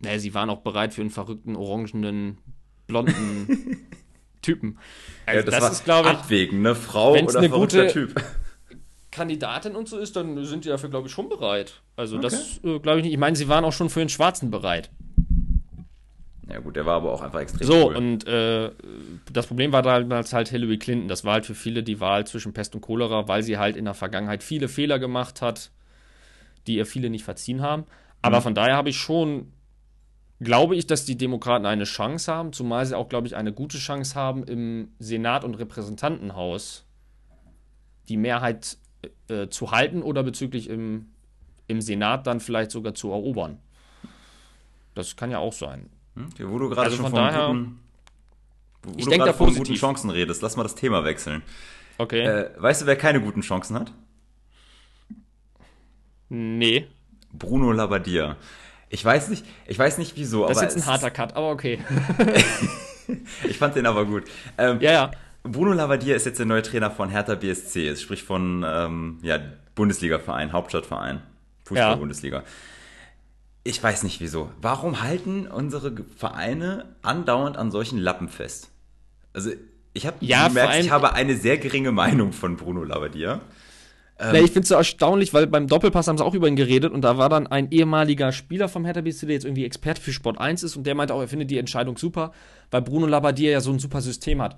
Naja, sie waren auch bereit für einen verrückten, orangenen, blonden *laughs* Typen. Also ja, das, das ist, glaube ich. Abwägen, ne? Frau oder eine gute Typ. Kandidatin und so ist, dann sind die dafür, glaube ich, schon bereit. Also, okay. das äh, glaube ich nicht. Ich meine, sie waren auch schon für den Schwarzen bereit. Ja gut, der war aber auch einfach extrem So, cool. und äh, das Problem war damals halt Hillary Clinton. Das war halt für viele die Wahl zwischen Pest und Cholera, weil sie halt in der Vergangenheit viele Fehler gemacht hat, die ihr viele nicht verziehen haben. Aber mhm. von daher habe ich schon, glaube ich, dass die Demokraten eine Chance haben, zumal sie auch, glaube ich, eine gute Chance haben, im Senat und Repräsentantenhaus die Mehrheit äh, zu halten oder bezüglich im, im Senat dann vielleicht sogar zu erobern. Das kann ja auch sein. Okay, wo du gerade also schon von, daher, guten, wo ich denke da von guten Chancen redest, lass mal das Thema wechseln. Okay. Äh, weißt du, wer keine guten Chancen hat? Nee. Bruno Labbadia. Ich weiß nicht, ich weiß nicht wieso. Das ist jetzt ein harter Cut, aber okay. *laughs* ich fand den aber gut. Ähm, ja, ja. Bruno Labbadia ist jetzt der neue Trainer von Hertha BSC, sprich von ähm, ja, Bundesliga-Verein, Hauptstadtverein, Fußball-Bundesliga. Ja ich weiß nicht wieso. Warum halten unsere Vereine andauernd an solchen Lappen fest? Also, ich habe ja, gemerkt, ich habe eine sehr geringe Meinung von Bruno Labbadia. Ähm, ja, ich finde es so erstaunlich, weil beim Doppelpass haben sie auch über ihn geredet und da war dann ein ehemaliger Spieler vom Hertha BSC, der jetzt irgendwie Experte für Sport 1 ist und der meinte auch, er findet die Entscheidung super, weil Bruno Labbadia ja so ein super System hat.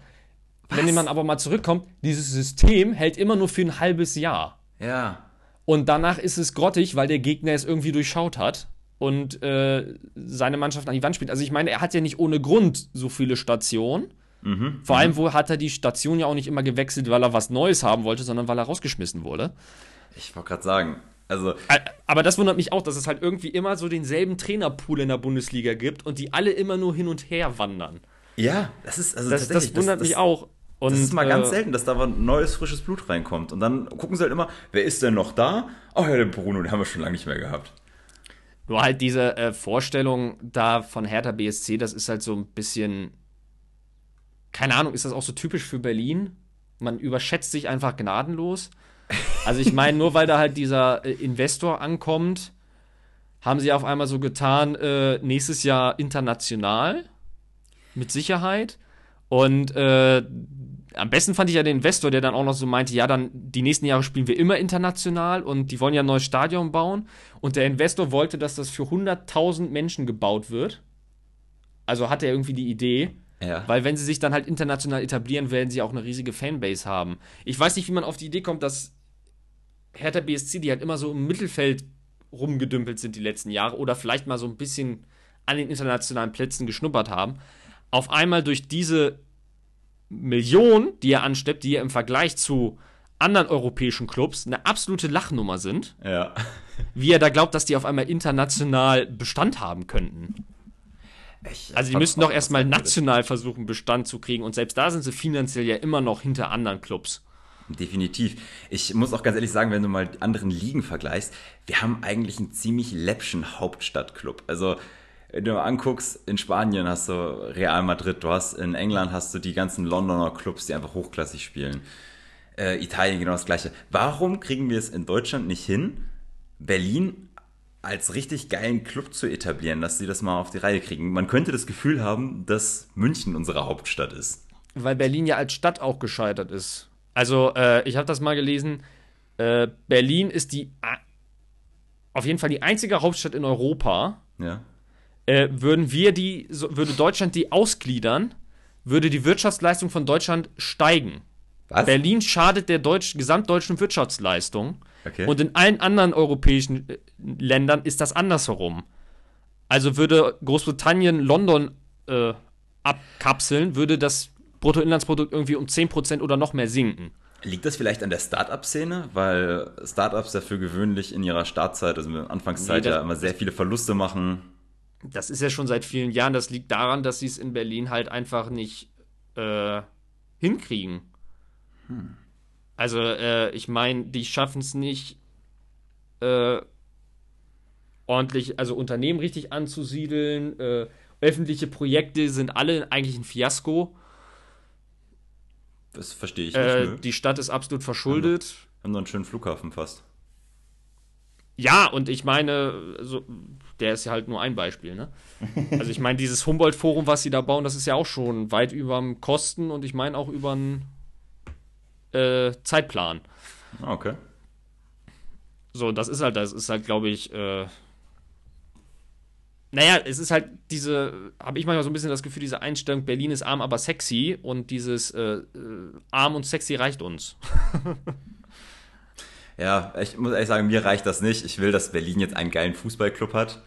Was? Wenn jemand aber mal zurückkommt, dieses System hält immer nur für ein halbes Jahr. Ja. Und danach ist es grottig, weil der Gegner es irgendwie durchschaut hat und äh, seine Mannschaft an die Wand spielt. Also ich meine, er hat ja nicht ohne Grund so viele Stationen. Mhm, Vor allem, mhm. wo hat er die Station ja auch nicht immer gewechselt, weil er was Neues haben wollte, sondern weil er rausgeschmissen wurde. Ich wollte gerade sagen, also. Aber das wundert mich auch, dass es halt irgendwie immer so denselben Trainerpool in der Bundesliga gibt und die alle immer nur hin und her wandern. Ja, das ist also das, das wundert das, mich auch. Und, das ist mal ganz äh, selten, dass da ein neues, frisches Blut reinkommt. Und dann gucken sie halt immer, wer ist denn noch da? Ach ja, den Bruno, den haben wir schon lange nicht mehr gehabt. Nur halt diese äh, Vorstellung da von Hertha BSC, das ist halt so ein bisschen. Keine Ahnung, ist das auch so typisch für Berlin? Man überschätzt sich einfach gnadenlos. Also ich meine, nur weil da halt dieser äh, Investor ankommt, haben sie auf einmal so getan, äh, nächstes Jahr international. Mit Sicherheit. Und äh, am besten fand ich ja den Investor, der dann auch noch so meinte, ja, dann die nächsten Jahre spielen wir immer international und die wollen ja ein neues Stadion bauen. Und der Investor wollte, dass das für 100.000 Menschen gebaut wird. Also hatte er irgendwie die Idee. Ja. Weil wenn sie sich dann halt international etablieren, werden sie auch eine riesige Fanbase haben. Ich weiß nicht, wie man auf die Idee kommt, dass Hertha BSC, die halt immer so im Mittelfeld rumgedümpelt sind die letzten Jahre oder vielleicht mal so ein bisschen an den internationalen Plätzen geschnuppert haben, auf einmal durch diese Millionen, die er ansteppt, die er im Vergleich zu anderen europäischen Clubs eine absolute Lachnummer sind. Ja. Wie er da glaubt, dass die auf einmal international Bestand haben könnten. Ich also die müssten doch erstmal national versuchen, Bestand zu kriegen. Und selbst da sind sie finanziell ja immer noch hinter anderen Clubs. Definitiv. Ich muss auch ganz ehrlich sagen, wenn du mal die anderen Ligen vergleichst, wir haben eigentlich einen ziemlich läppschen Hauptstadtclub. Also wenn du mal anguckst, in Spanien hast du Real Madrid, du hast in England hast du die ganzen Londoner Clubs, die einfach hochklassig spielen. Äh, Italien genau das gleiche. Warum kriegen wir es in Deutschland nicht hin, Berlin als richtig geilen Club zu etablieren, dass sie das mal auf die Reihe kriegen? Man könnte das Gefühl haben, dass München unsere Hauptstadt ist. Weil Berlin ja als Stadt auch gescheitert ist. Also, äh, ich habe das mal gelesen. Äh, Berlin ist die auf jeden Fall die einzige Hauptstadt in Europa. Ja. Äh, würden wir die, so, würde Deutschland die ausgliedern, würde die Wirtschaftsleistung von Deutschland steigen. Was? Berlin schadet der Deutsch, gesamtdeutschen Wirtschaftsleistung. Okay. Und in allen anderen europäischen äh, Ländern ist das andersherum. Also würde Großbritannien London äh, abkapseln, würde das Bruttoinlandsprodukt irgendwie um 10% oder noch mehr sinken. Liegt das vielleicht an der Startup-Szene? Weil Startups dafür gewöhnlich in ihrer Startzeit, also in der Anfangszeit, nee, ja immer sehr viele Verluste machen. Das ist ja schon seit vielen Jahren. Das liegt daran, dass sie es in Berlin halt einfach nicht äh, hinkriegen. Hm. Also, äh, ich meine, die schaffen es nicht, äh, ordentlich, also Unternehmen richtig anzusiedeln. Äh, öffentliche Projekte sind alle eigentlich ein Fiasko. Das verstehe ich äh, nicht. die Stadt ist absolut verschuldet. Wir haben noch einen schönen Flughafen fast. Ja, und ich meine, so, der ist ja halt nur ein Beispiel, ne? *laughs* Also ich meine, dieses Humboldt-Forum, was sie da bauen, das ist ja auch schon weit über Kosten und ich meine auch über den äh, Zeitplan. Okay. So, das ist halt, das ist halt, glaube ich, äh, naja, es ist halt diese, habe ich manchmal so ein bisschen das Gefühl, diese Einstellung, Berlin ist arm, aber sexy und dieses äh, äh, arm und sexy reicht uns. *laughs* ja, ich muss ehrlich sagen, mir reicht das nicht. Ich will, dass Berlin jetzt einen geilen Fußballclub hat.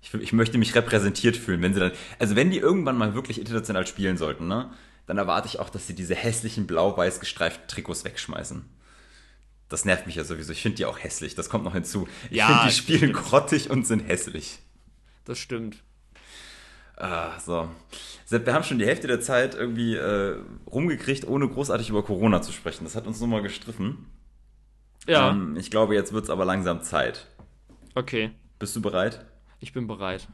Ich, ich möchte mich repräsentiert fühlen, wenn sie dann, also wenn die irgendwann mal wirklich international spielen sollten, ne, dann erwarte ich auch, dass sie diese hässlichen blau-weiß gestreiften Trikots wegschmeißen. Das nervt mich ja sowieso. Ich finde die auch hässlich. Das kommt noch hinzu. Ich ja, finde, die spielen grottig und sind hässlich das stimmt. Ah, so. Sepp, wir haben schon die Hälfte der Zeit irgendwie äh, rumgekriegt, ohne großartig über Corona zu sprechen. Das hat uns nur mal gestriffen. Ja. Ähm, ich glaube, jetzt wird es aber langsam Zeit. Okay. Bist du bereit? Ich bin bereit.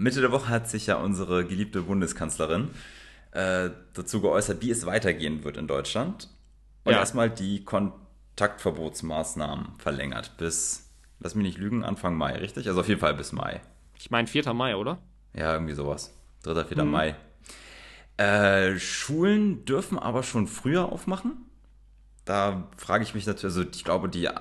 Mitte der Woche hat sich ja unsere geliebte Bundeskanzlerin äh, dazu geäußert, wie es weitergehen wird in Deutschland. Und ja. erstmal die Kontaktverbotsmaßnahmen verlängert bis lass mich nicht lügen, Anfang Mai, richtig? Also auf jeden Fall bis Mai. Ich meine 4. Mai, oder? Ja, irgendwie sowas. 3. 4. Mhm. Mai. Äh, Schulen dürfen aber schon früher aufmachen. Da frage ich mich natürlich, also ich glaube, die äh,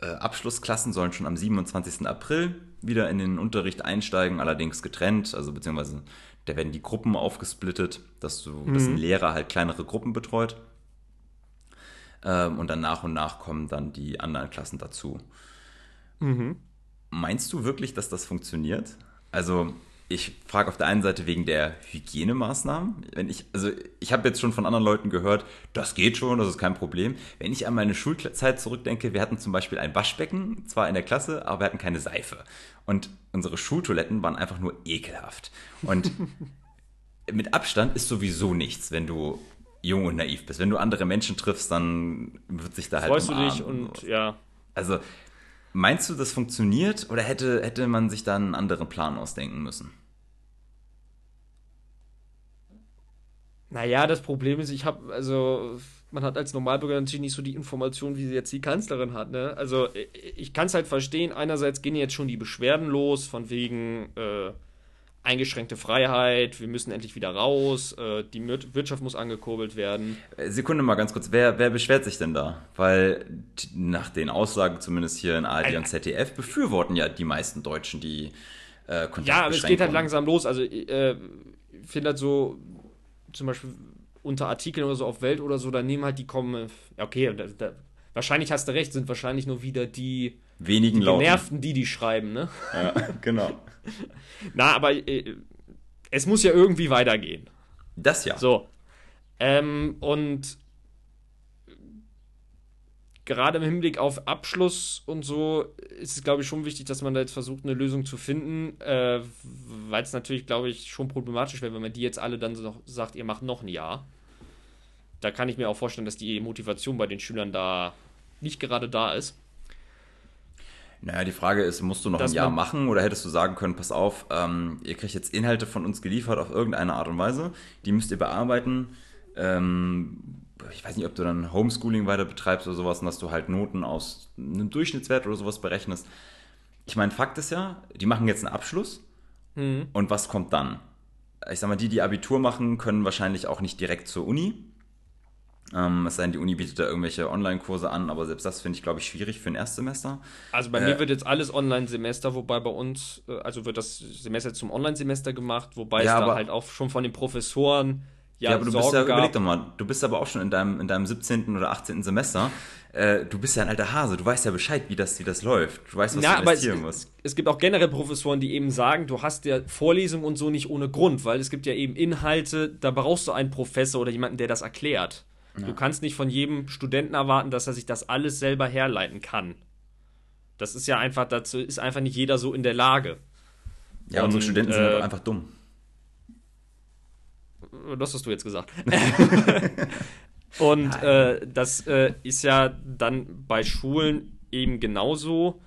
Abschlussklassen sollen schon am 27. April wieder in den Unterricht einsteigen, allerdings getrennt, also beziehungsweise da werden die Gruppen aufgesplittet, dass du, mhm. dass ein Lehrer halt kleinere Gruppen betreut. Ähm, und dann nach und nach kommen dann die anderen Klassen dazu. Mhm. Meinst du wirklich, dass das funktioniert? Also, ich frage auf der einen Seite wegen der Hygienemaßnahmen. Wenn ich, also ich habe jetzt schon von anderen Leuten gehört, das geht schon, das ist kein Problem. Wenn ich an meine Schulzeit zurückdenke, wir hatten zum Beispiel ein Waschbecken, zwar in der Klasse, aber wir hatten keine Seife. Und unsere Schultoiletten waren einfach nur ekelhaft. Und *laughs* mit Abstand ist sowieso nichts, wenn du jung und naiv bist. Wenn du andere Menschen triffst, dann wird sich da halt. Freust du dich und ja. Also Meinst du, das funktioniert oder hätte, hätte man sich da einen anderen Plan ausdenken müssen? Naja, das Problem ist, ich habe, also, man hat als Normalbürger natürlich nicht so die Information, wie sie jetzt die Kanzlerin hat, ne? Also, ich kann es halt verstehen, einerseits gehen jetzt schon die Beschwerden los, von wegen, äh, eingeschränkte Freiheit, wir müssen endlich wieder raus, äh, die Wirtschaft muss angekurbelt werden. Äh, Sekunde mal ganz kurz, wer, wer beschwert sich denn da? Weil nach den Aussagen zumindest hier in ARD und ZDF befürworten ja die meisten Deutschen die äh, Ja, aber es geht halt langsam los. Also äh, ich finde halt so, zum Beispiel unter Artikeln oder so auf Welt oder so, da nehmen halt die kommen, okay, da, da, wahrscheinlich hast du recht, sind wahrscheinlich nur wieder die wenigen die Genervten, die die schreiben, ne? Ja, genau. *laughs* Na, aber äh, es muss ja irgendwie weitergehen. Das ja. So. Ähm, und gerade im Hinblick auf Abschluss und so ist es, glaube ich, schon wichtig, dass man da jetzt versucht, eine Lösung zu finden, äh, weil es natürlich, glaube ich, schon problematisch wäre, wenn man die jetzt alle dann so noch sagt, ihr macht noch ein Jahr. Da kann ich mir auch vorstellen, dass die Motivation bei den Schülern da nicht gerade da ist. Naja, die Frage ist, musst du noch ein Jahr machen oder hättest du sagen können, pass auf, ähm, ihr kriegt jetzt Inhalte von uns geliefert auf irgendeine Art und Weise, die müsst ihr bearbeiten. Ähm, ich weiß nicht, ob du dann Homeschooling weiter betreibst oder sowas und dass du halt Noten aus einem Durchschnittswert oder sowas berechnest. Ich meine, Fakt ist ja, die machen jetzt einen Abschluss mhm. und was kommt dann? Ich sag mal, die, die Abitur machen, können wahrscheinlich auch nicht direkt zur Uni, ähm, es sei denn, die Uni bietet da irgendwelche Online-Kurse an, aber selbst das finde ich, glaube ich, schwierig für ein Erstsemester. Also bei äh, mir wird jetzt alles Online-Semester, wobei bei uns, äh, also wird das Semester zum Online-Semester gemacht, wobei ja, es da halt auch schon von den Professoren ja, ja aber du Sorgen bist ja, überleg doch mal, du bist aber auch schon in deinem, in deinem 17. oder 18. Semester. Äh, du bist ja ein alter Hase, du weißt ja Bescheid, wie das, wie das läuft. Du weißt, was ja, du investieren musst. Es, es gibt auch generell Professoren, die eben sagen, du hast ja Vorlesungen und so nicht ohne Grund, weil es gibt ja eben Inhalte, da brauchst du einen Professor oder jemanden, der das erklärt. Ja. Du kannst nicht von jedem Studenten erwarten, dass er sich das alles selber herleiten kann. Das ist ja einfach, dazu ist einfach nicht jeder so in der Lage. Ja, unsere Studenten äh, sind halt einfach dumm. Das hast du jetzt gesagt. *laughs* Und äh, das äh, ist ja dann bei Schulen eben genauso,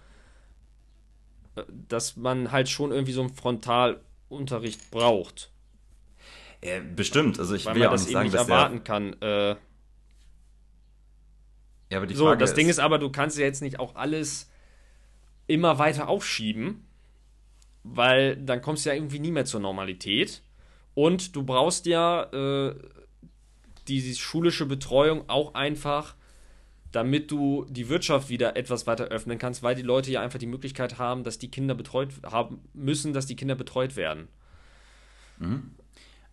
äh, dass man halt schon irgendwie so einen Frontalunterricht braucht. Bestimmt. Also ich Weil will ja auch nicht sagen, nicht dass erwarten kann. Ja, aber die Frage so, das ist, Ding ist aber, du kannst ja jetzt nicht auch alles immer weiter aufschieben, weil dann kommst du ja irgendwie nie mehr zur Normalität. Und du brauchst ja äh, die schulische Betreuung auch einfach, damit du die Wirtschaft wieder etwas weiter öffnen kannst, weil die Leute ja einfach die Möglichkeit haben, dass die Kinder betreut haben müssen, dass die Kinder betreut werden. Mhm.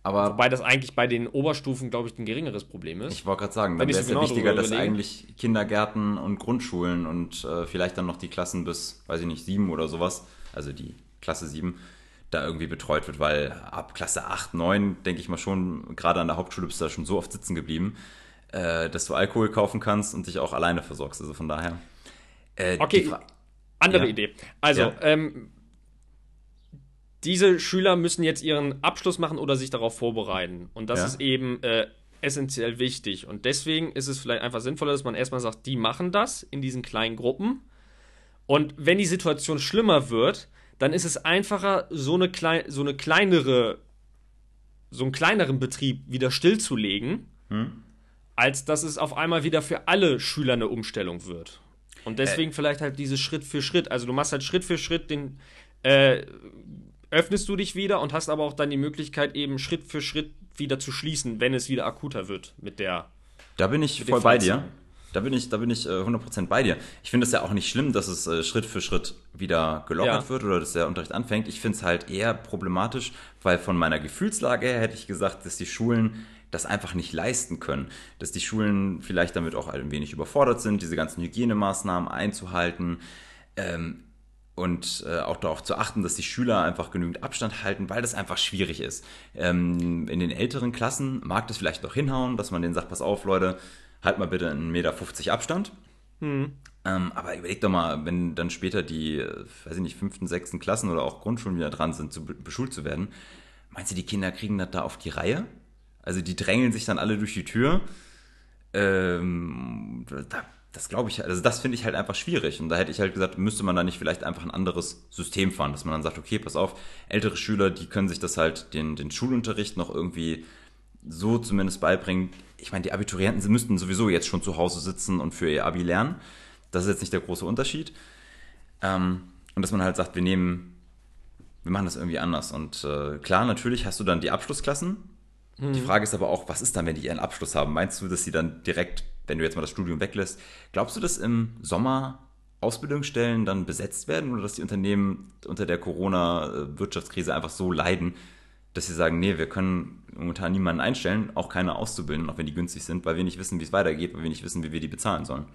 Aber Wobei das eigentlich bei den Oberstufen, glaube ich, ein geringeres Problem ist. Ich wollte gerade sagen, dann wäre es genau ja wichtiger, dass eigentlich Kindergärten und Grundschulen und äh, vielleicht dann noch die Klassen bis, weiß ich nicht, sieben oder sowas, also die Klasse sieben, da irgendwie betreut wird, weil ab Klasse 8, 9, denke ich mal schon, gerade an der Hauptschule bist du da schon so oft sitzen geblieben, äh, dass du Alkohol kaufen kannst und dich auch alleine versorgst. Also von daher. Äh, okay, andere ja. Idee. Also, ja. ähm, diese Schüler müssen jetzt ihren Abschluss machen oder sich darauf vorbereiten. Und das ja. ist eben äh, essentiell wichtig. Und deswegen ist es vielleicht einfach sinnvoller, dass man erstmal sagt, die machen das in diesen kleinen Gruppen. Und wenn die Situation schlimmer wird, dann ist es einfacher, so eine, klein, so eine kleinere, so einen kleineren Betrieb wieder stillzulegen, hm. als dass es auf einmal wieder für alle Schüler eine Umstellung wird. Und deswegen äh. vielleicht halt diese Schritt für Schritt. Also du machst halt Schritt für Schritt den äh, öffnest du dich wieder und hast aber auch dann die Möglichkeit, eben Schritt für Schritt wieder zu schließen, wenn es wieder akuter wird mit der. Da bin ich voll bei dir. Da bin ich, da bin ich äh, 100% bei dir. Ich finde es ja auch nicht schlimm, dass es äh, Schritt für Schritt wieder gelockert ja. wird oder dass der Unterricht anfängt. Ich finde es halt eher problematisch, weil von meiner Gefühlslage her hätte ich gesagt, dass die Schulen das einfach nicht leisten können. Dass die Schulen vielleicht damit auch ein wenig überfordert sind, diese ganzen Hygienemaßnahmen einzuhalten. Ähm, und äh, auch darauf zu achten, dass die Schüler einfach genügend Abstand halten, weil das einfach schwierig ist. Ähm, in den älteren Klassen mag das vielleicht noch hinhauen, dass man denen sagt, pass auf, Leute, halt mal bitte einen Meter 50 Abstand. Mhm. Ähm, aber überleg doch mal, wenn dann später die, äh, weiß ich nicht, fünften, sechsten Klassen oder auch Grundschulen wieder dran sind, zu beschult zu werden, meinst du, die Kinder kriegen das da auf die Reihe? Also die drängeln sich dann alle durch die Tür. Ähm, da das glaube ich, also das finde ich halt einfach schwierig. Und da hätte ich halt gesagt, müsste man da nicht vielleicht einfach ein anderes System fahren, dass man dann sagt, okay, pass auf, ältere Schüler, die können sich das halt, den, den Schulunterricht noch irgendwie so zumindest beibringen. Ich meine, die Abiturienten, sie müssten sowieso jetzt schon zu Hause sitzen und für ihr Abi lernen. Das ist jetzt nicht der große Unterschied. Ähm, und dass man halt sagt, wir nehmen, wir machen das irgendwie anders. Und äh, klar, natürlich hast du dann die Abschlussklassen. Mhm. Die Frage ist aber auch, was ist dann, wenn die ihren Abschluss haben? Meinst du, dass sie dann direkt wenn du jetzt mal das Studium weglässt, glaubst du, dass im Sommer Ausbildungsstellen dann besetzt werden oder dass die Unternehmen unter der Corona-Wirtschaftskrise einfach so leiden, dass sie sagen, nee, wir können momentan niemanden einstellen, auch keine auszubilden, auch wenn die günstig sind, weil wir nicht wissen, wie es weitergeht, weil wir nicht wissen, wie wir die bezahlen sollen.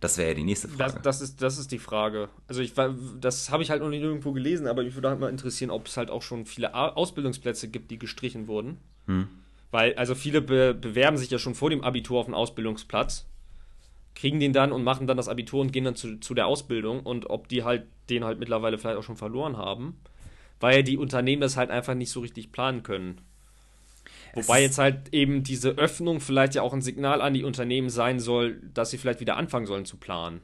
Das wäre ja die nächste Frage. Das, das, ist, das ist die Frage. Also ich das habe ich halt noch nicht irgendwo gelesen, aber mich würde halt mal interessieren, ob es halt auch schon viele Ausbildungsplätze gibt, die gestrichen wurden. Hm. Weil, also viele be bewerben sich ja schon vor dem Abitur auf einen Ausbildungsplatz, kriegen den dann und machen dann das Abitur und gehen dann zu, zu der Ausbildung und ob die halt den halt mittlerweile vielleicht auch schon verloren haben, weil die Unternehmen das halt einfach nicht so richtig planen können. Wobei jetzt halt eben diese Öffnung vielleicht ja auch ein Signal an die Unternehmen sein soll, dass sie vielleicht wieder anfangen sollen zu planen.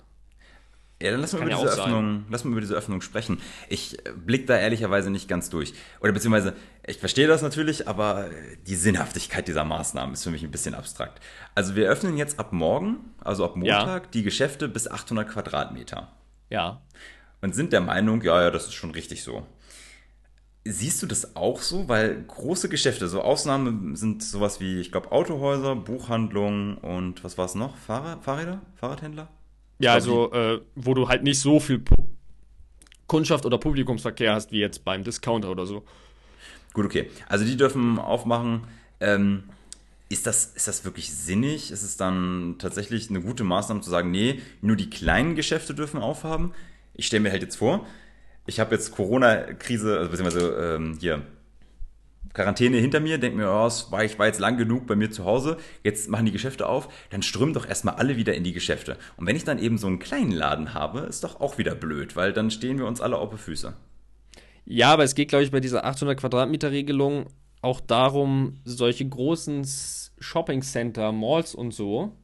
Ja, dann lass mal, über ja diese auch sein. Öffnung, lass mal über diese Öffnung sprechen. Ich äh, blick da ehrlicherweise nicht ganz durch. Oder beziehungsweise, ich verstehe das natürlich, aber die Sinnhaftigkeit dieser Maßnahmen ist für mich ein bisschen abstrakt. Also wir öffnen jetzt ab morgen, also ab Ja. Montag, die Geschäfte bis 800 Quadratmeter. Ja. Und sind der Meinung, ja, ja, das ist schon richtig so. Siehst du das auch so? Weil große Geschäfte, so Ausnahmen sind sowas wie, ich glaube, Autohäuser, Buchhandlungen und was war es noch? Fahrrad, Fahrräder? Fahrradhändler? Ja, also, äh, wo du halt nicht so viel Pu Kundschaft oder Publikumsverkehr hast, wie jetzt beim Discounter oder so. Gut, okay. Also die dürfen aufmachen. Ähm, ist, das, ist das wirklich sinnig? Ist es dann tatsächlich eine gute Maßnahme zu sagen, nee, nur die kleinen Geschäfte dürfen aufhaben? Ich stelle mir halt jetzt vor, ich habe jetzt Corona-Krise, also beziehungsweise ähm, hier Quarantäne hinter mir, denke mir, oh, war, ich war jetzt lang genug bei mir zu Hause, jetzt machen die Geschäfte auf, dann strömen doch erstmal alle wieder in die Geschäfte. Und wenn ich dann eben so einen kleinen Laden habe, ist doch auch wieder blöd, weil dann stehen wir uns alle auf die Füße. Ja, aber es geht, glaube ich, bei dieser 800 Quadratmeter Regelung auch darum, solche großen Shopping Center, Malls und so,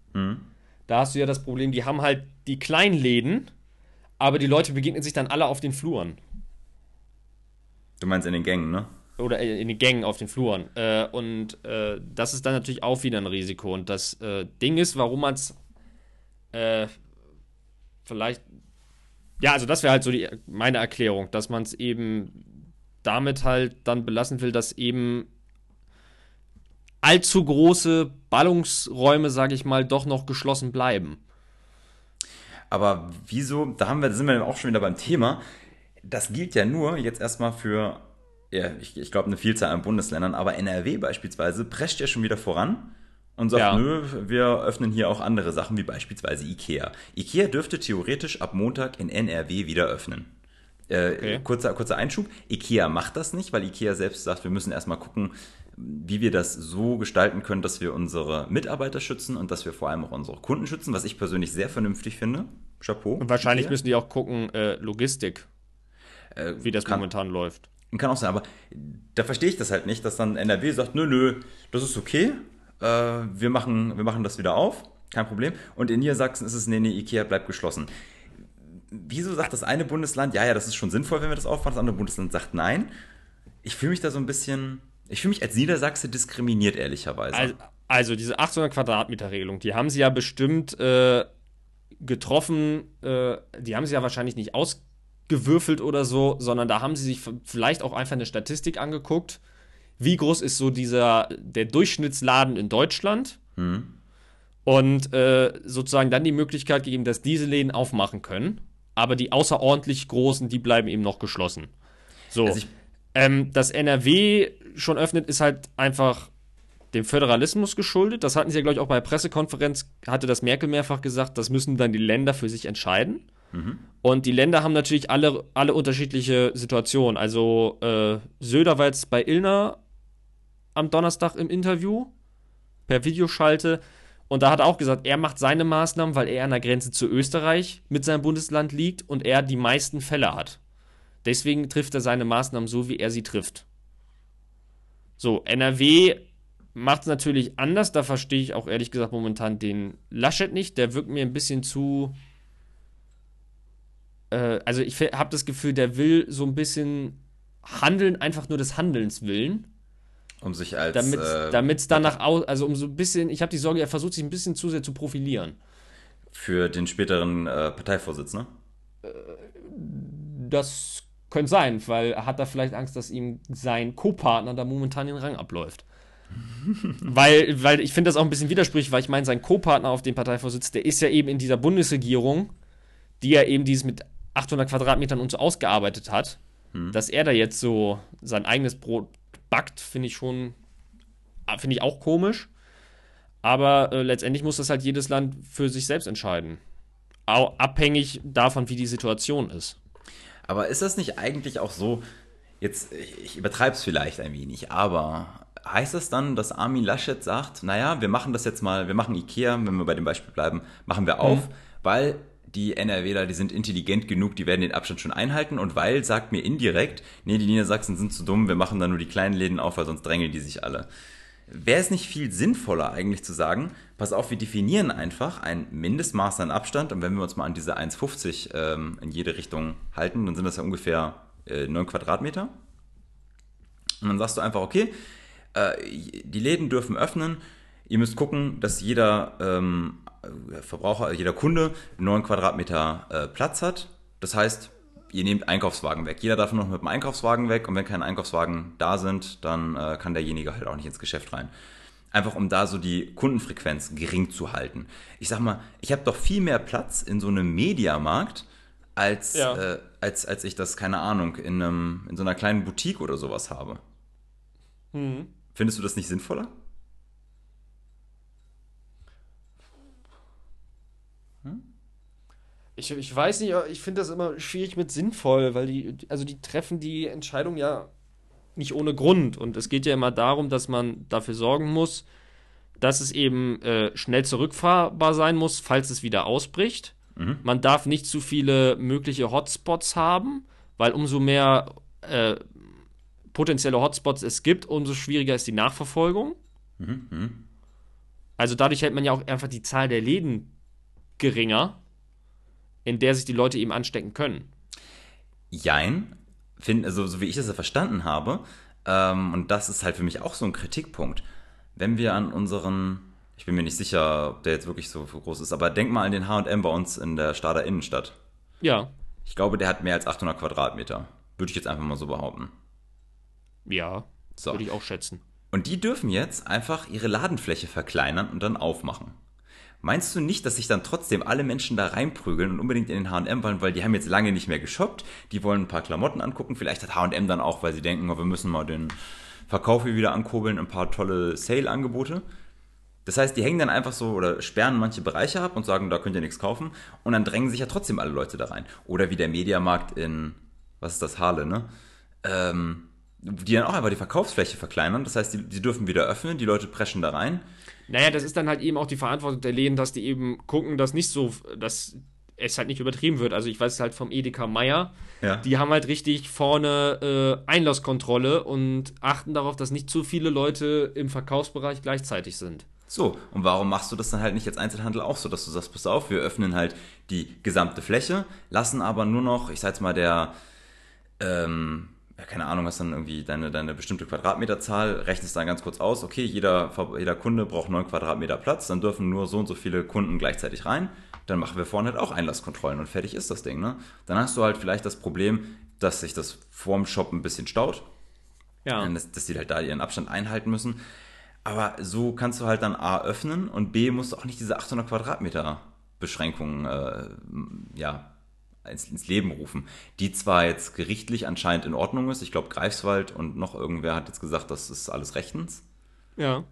da hast du ja das Problem, die haben halt die kleinen Läden, aber die Leute begegnen sich dann alle auf den Fluren. Du meinst in den Gängen, ne? Oder äh, in den Gängen auf den Fluren. Äh, und äh, das ist dann natürlich auch wieder ein Risiko. Und das Ding ist, warum man es vielleicht. Ja, also das wäre halt so die, meine Erklärung, dass man es eben damit halt dann belassen will, dass eben allzu große Ballungsräume, sage ich mal, doch noch geschlossen bleiben. Aber wieso, da haben wir, da sind wir auch schon wieder beim Thema. Das gilt ja nur jetzt erstmal für, ja, ich, ich glaube, eine Vielzahl an Bundesländern, aber NRW beispielsweise prescht ja schon wieder voran und sagt, Ja. nö, wir öffnen hier auch andere Sachen, wie beispielsweise IKEA. IKEA dürfte theoretisch ab Montag in NRW wieder öffnen. Äh, Okay. kurzer, kurzer Einschub. IKEA macht das nicht, weil IKEA selbst sagt, wir müssen erstmal gucken, wie wir das so gestalten können, dass wir unsere Mitarbeiter schützen und dass wir vor allem auch unsere Kunden schützen, was ich persönlich sehr vernünftig finde. Chapeau. Und wahrscheinlich IKEA. müssen die auch gucken, äh, Logistik, Äh, wie das kann, momentan läuft. Kann auch sein, aber da verstehe ich das halt nicht, dass dann NRW sagt, nö, nö, das ist okay, äh, wir, machen, wir machen das wieder auf, kein Problem. Und in Niedersachsen ist es, nee, nee, Ikea bleibt geschlossen. Wieso sagt das eine Bundesland, ja, ja, das ist schon sinnvoll, wenn wir das aufmachen, das andere Bundesland sagt nein? Ich fühle mich da so ein bisschen, ich fühle mich als Niedersachse diskriminiert, ehrlicherweise. Also, also diese 800 Quadratmeter Regelung, die haben sie ja bestimmt äh, getroffen, äh, die haben sie ja wahrscheinlich nicht ausgewürfelt oder so, sondern da haben sie sich vielleicht auch einfach eine Statistik angeguckt. Wie groß ist so dieser, der Durchschnittsladen in Deutschland? Und äh, sozusagen dann die Möglichkeit gegeben, dass diese Läden aufmachen können, aber die außerordentlich großen, die bleiben eben noch geschlossen. So. Also ähm, dass NRW schon öffnet, ist halt einfach dem Föderalismus geschuldet. Das hatten sie ja, glaube ich, auch bei der Pressekonferenz, hatte das Merkel mehrfach gesagt, das müssen dann die Länder für sich entscheiden. Und die Länder haben natürlich alle, alle unterschiedliche Situationen. Also äh, Söder war jetzt bei Ilna am Donnerstag im Interview per Videoschalte. Und da hat er auch gesagt, er macht seine Maßnahmen, weil er an der Grenze zu Österreich mit seinem Bundesland liegt und er die meisten Fälle hat. Deswegen trifft er seine Maßnahmen so, wie er sie trifft. So, NRW macht es natürlich anders. Da verstehe ich auch ehrlich gesagt momentan den Laschet nicht. Der wirkt mir ein bisschen zu. Äh, also, ich habe das Gefühl, der will so ein bisschen handeln, einfach nur des Handelns willen. Um sich als. Damit äh, es danach aus. Also, um so ein bisschen. Ich habe die Sorge, er versucht sich ein bisschen zu sehr zu profilieren. für den späteren äh, Parteivorsitz, ne? Das könnte sein, weil er hat da vielleicht Angst, dass ihm sein Co-Partner da momentan den Rang abläuft. *laughs* weil, weil ich finde das auch ein bisschen widersprüchlich, weil ich meine, sein Co-Partner auf dem Parteivorsitz, der ist ja eben in dieser Bundesregierung, die ja eben dieses mit 800 Quadratmetern und so ausgearbeitet hat, dass er da jetzt so sein eigenes Brot backt, finde ich schon, ah, finde ich auch komisch. Aber äh, letztendlich muss das halt jedes Land für sich selbst entscheiden. Au abhängig davon, wie die Situation ist. Aber ist das nicht eigentlich auch so, jetzt, ich, übertreibe es vielleicht ein wenig, aber heißt das dann, dass Armin Laschet sagt, naja, wir machen das jetzt mal, wir machen Ikea, wenn wir bei dem Beispiel bleiben, machen wir auf, weil die NRWler, die sind intelligent genug, die werden den Abstand schon einhalten und weil, sagt mir indirekt, nee, die Niedersachsen sind zu dumm, wir machen dann nur die kleinen Läden auf, weil sonst drängeln die sich alle. wäre es nicht viel sinnvoller eigentlich zu sagen, pass auf, wir definieren einfach ein Mindestmaß an Abstand und wenn wir uns mal an diese 1,50 ähm, in jede Richtung halten, dann sind das ja ungefähr äh, 9 Quadratmeter. Und dann sagst du einfach, okay, äh, die Läden dürfen öffnen, ihr müsst gucken, dass jeder ähm, Verbraucher, jeder Kunde 9 Quadratmeter äh, Platz hat. Das heißt, ihr nehmt Einkaufswagen weg. Jeder darf nur noch mit dem Einkaufswagen weg und wenn keine Einkaufswagen da sind, dann äh, kann derjenige halt auch nicht ins Geschäft rein. Einfach um da so die Kundenfrequenz gering zu halten. Ich sag mal, ich habe doch viel mehr Platz in so einem Mediamarkt, als, ja. äh, als, als ich das, keine Ahnung, in, einem, in so einer kleinen Boutique oder sowas habe. Mhm. Findest du das nicht sinnvoller? Ich, ich weiß nicht, ich finde das immer schwierig mit sinnvoll, weil die, also die treffen die Entscheidung ja nicht ohne Grund. Und es geht ja immer darum, dass man dafür sorgen muss, dass es eben äh, schnell zurückfahrbar sein muss, falls es wieder ausbricht. Mhm. Man darf nicht zu viele mögliche Hotspots haben, weil umso mehr äh, potenzielle Hotspots es gibt, umso schwieriger ist die Nachverfolgung. Mhm. mhm. Also dadurch hält man ja auch einfach die Zahl der Läden geringer in der sich die Leute eben anstecken können. Jein, find, also, so wie ich das ja verstanden habe, ähm, und das ist halt für mich auch so ein Kritikpunkt, wenn wir an unseren, ich bin mir nicht sicher, ob der jetzt wirklich so groß ist, aber denk mal an den H&M bei uns in der Stader Innenstadt. Ja. Ich glaube, der hat mehr als 800 Quadratmeter. Würde ich jetzt einfach mal so behaupten. Ja, so. würde ich auch schätzen. Und die dürfen jetzt einfach ihre Ladenfläche verkleinern und dann aufmachen. Meinst du nicht, dass sich dann trotzdem alle Menschen da reinprügeln und unbedingt in den H&M wollen, weil die haben jetzt lange nicht mehr geshoppt, die wollen ein paar Klamotten angucken, vielleicht hat H&M dann auch, weil sie denken, oh, wir müssen mal den Verkauf hier wieder ankurbeln, ein paar tolle Sale-Angebote. Das heißt, die hängen dann einfach so oder sperren manche Bereiche ab und sagen, da könnt ihr nichts kaufen und dann drängen sich ja trotzdem alle Leute da rein. Oder wie der Mediamarkt in, was ist das, Halle, ne? Ähm, die dann auch einfach die Verkaufsfläche verkleinern. Das heißt, die, die dürfen wieder öffnen, die Leute preschen da rein. Naja, das ist dann halt eben auch die Verantwortung der Läden, dass die eben gucken, dass nicht so, dass es halt nicht übertrieben wird. Also ich weiß es halt vom Edeka Meier. Ja. Die haben halt richtig vorne äh, Einlasskontrolle und achten darauf, dass nicht zu viele Leute im Verkaufsbereich gleichzeitig sind. So, und warum machst du das dann halt nicht als Einzelhandel auch so, dass du sagst, pass auf, wir öffnen halt die gesamte Fläche, lassen aber nur noch, ich sag jetzt mal, der ähm, keine Ahnung, hast dann irgendwie deine, deine bestimmte Quadratmeterzahl, rechnest dann ganz kurz aus, okay, jeder, jeder Kunde braucht 9 Quadratmeter Platz, dann dürfen nur so und so viele Kunden gleichzeitig rein, dann machen wir vorne halt auch Einlasskontrollen und fertig ist das Ding, ne? Dann hast du halt vielleicht das Problem, dass sich das vorm Shop ein bisschen staut. Ja. Dass, dass die halt da ihren Abstand einhalten müssen. Aber so kannst du halt dann A öffnen und B musst du auch nicht diese 800 Quadratmeter Beschränkungen äh, ja, ins, ins Leben rufen, die zwar jetzt gerichtlich anscheinend in Ordnung ist, ich glaube Greifswald und noch irgendwer hat jetzt gesagt, das ist alles rechtens. Ja.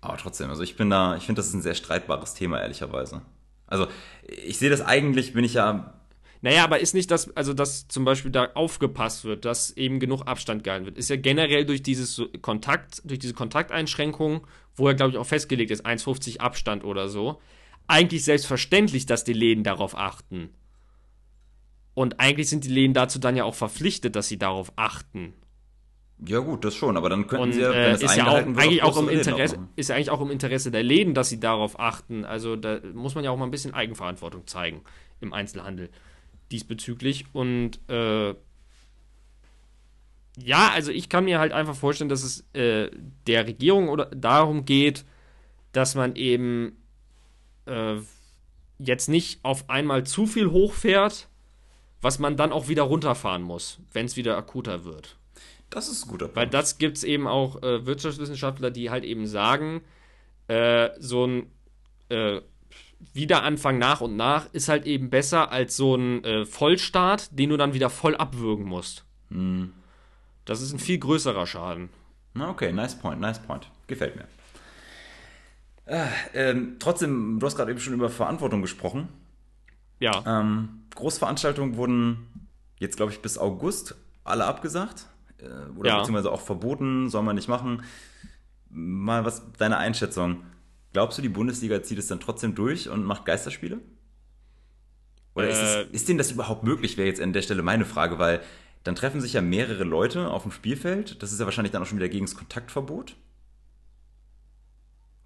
Aber trotzdem, also ich bin da, ich finde, das ist ein sehr streitbares Thema, ehrlicherweise. Also ich sehe das eigentlich, bin ich ja. Naja, aber ist nicht das, also dass zum Beispiel da aufgepasst wird, dass eben genug Abstand gehalten wird, ist ja generell durch dieses Kontakt, durch diese Kontakteinschränkung, wo ja, glaube ich, auch festgelegt ist, 1,50 Abstand oder so, eigentlich selbstverständlich, dass die Läden darauf achten. Und eigentlich sind die Läden dazu dann ja auch verpflichtet, dass sie darauf achten. Ja gut, das schon, aber dann könnten und, sie ja, wenn äh, es ist ja auch, wird, eigentlich auch im Interesse, ist ja eigentlich auch im Interesse der Läden, dass sie darauf achten. Also da muss man ja auch mal ein bisschen Eigenverantwortung zeigen im Einzelhandel diesbezüglich. Und äh, ja, also ich kann mir halt einfach vorstellen, dass es äh, der Regierung oder darum geht, dass man eben äh, jetzt nicht auf einmal zu viel hochfährt, was man dann auch wieder runterfahren muss, wenn es wieder akuter wird. Das ist ein guter Punkt. Weil das gibt es eben auch äh, Wirtschaftswissenschaftler, die halt eben sagen, äh, so ein äh, Wiederanfang nach und nach ist halt eben besser als so ein äh, Vollstart, den du dann wieder voll abwürgen musst. Hm. Das ist ein viel größerer Schaden. Okay, nice point, nice point. Gefällt mir. Äh, ähm, trotzdem, du hast gerade eben schon über Verantwortung gesprochen. Ja. Ähm, Großveranstaltungen wurden jetzt, glaube ich, bis August alle abgesagt. Äh, oder ja. beziehungsweise auch verboten, soll man nicht machen. Mal was deine Einschätzung. Glaubst du, die Bundesliga zieht es dann trotzdem durch und macht Geisterspiele? Oder äh, ist, es, ist denen das überhaupt möglich, wäre jetzt an der Stelle meine Frage, weil dann treffen sich ja mehrere Leute auf dem Spielfeld. Das ist ja wahrscheinlich dann auch schon wieder gegen das Kontaktverbot.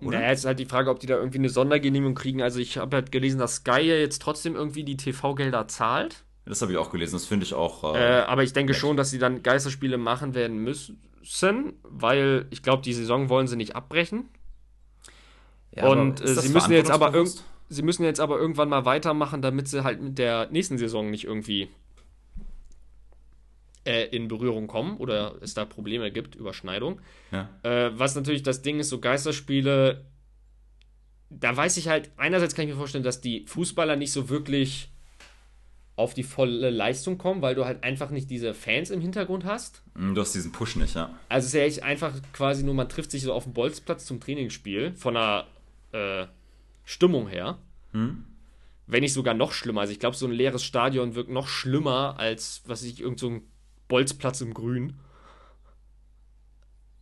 Oder? Naja, jetzt ist halt die Frage, ob die da irgendwie eine Sondergenehmigung kriegen. Also ich habe halt gelesen, dass Sky ja jetzt trotzdem irgendwie die TV-Gelder zahlt. Das habe ich auch gelesen, das finde ich auch. Äh, äh, aber ich denke echt. schon, dass sie dann Geisterspiele machen werden müssen, weil ich glaube, die Saison wollen sie nicht abbrechen. Ja, und äh, sie müssen jetzt aber sie müssen jetzt aber irgendwann mal weitermachen, damit sie halt mit der nächsten Saison nicht irgendwie äh, in Berührung kommen oder es da Probleme gibt, Überschneidung. Ja. Äh, was natürlich das Ding ist, so Geisterspiele, da weiß ich halt, einerseits kann ich mir vorstellen, dass die Fußballer nicht so wirklich auf die volle Leistung kommen, weil du halt einfach nicht diese Fans im Hintergrund hast. Mm, du hast diesen Push nicht, ja. Also es ist ja echt einfach quasi nur, man trifft sich so auf dem Bolzplatz zum Trainingsspiel, von der äh, Stimmung her. Hm? Wenn nicht sogar noch schlimmer. Also ich glaube, so ein leeres Stadion wirkt noch schlimmer als, was ich, irgend so ein Bolzplatz im Grün.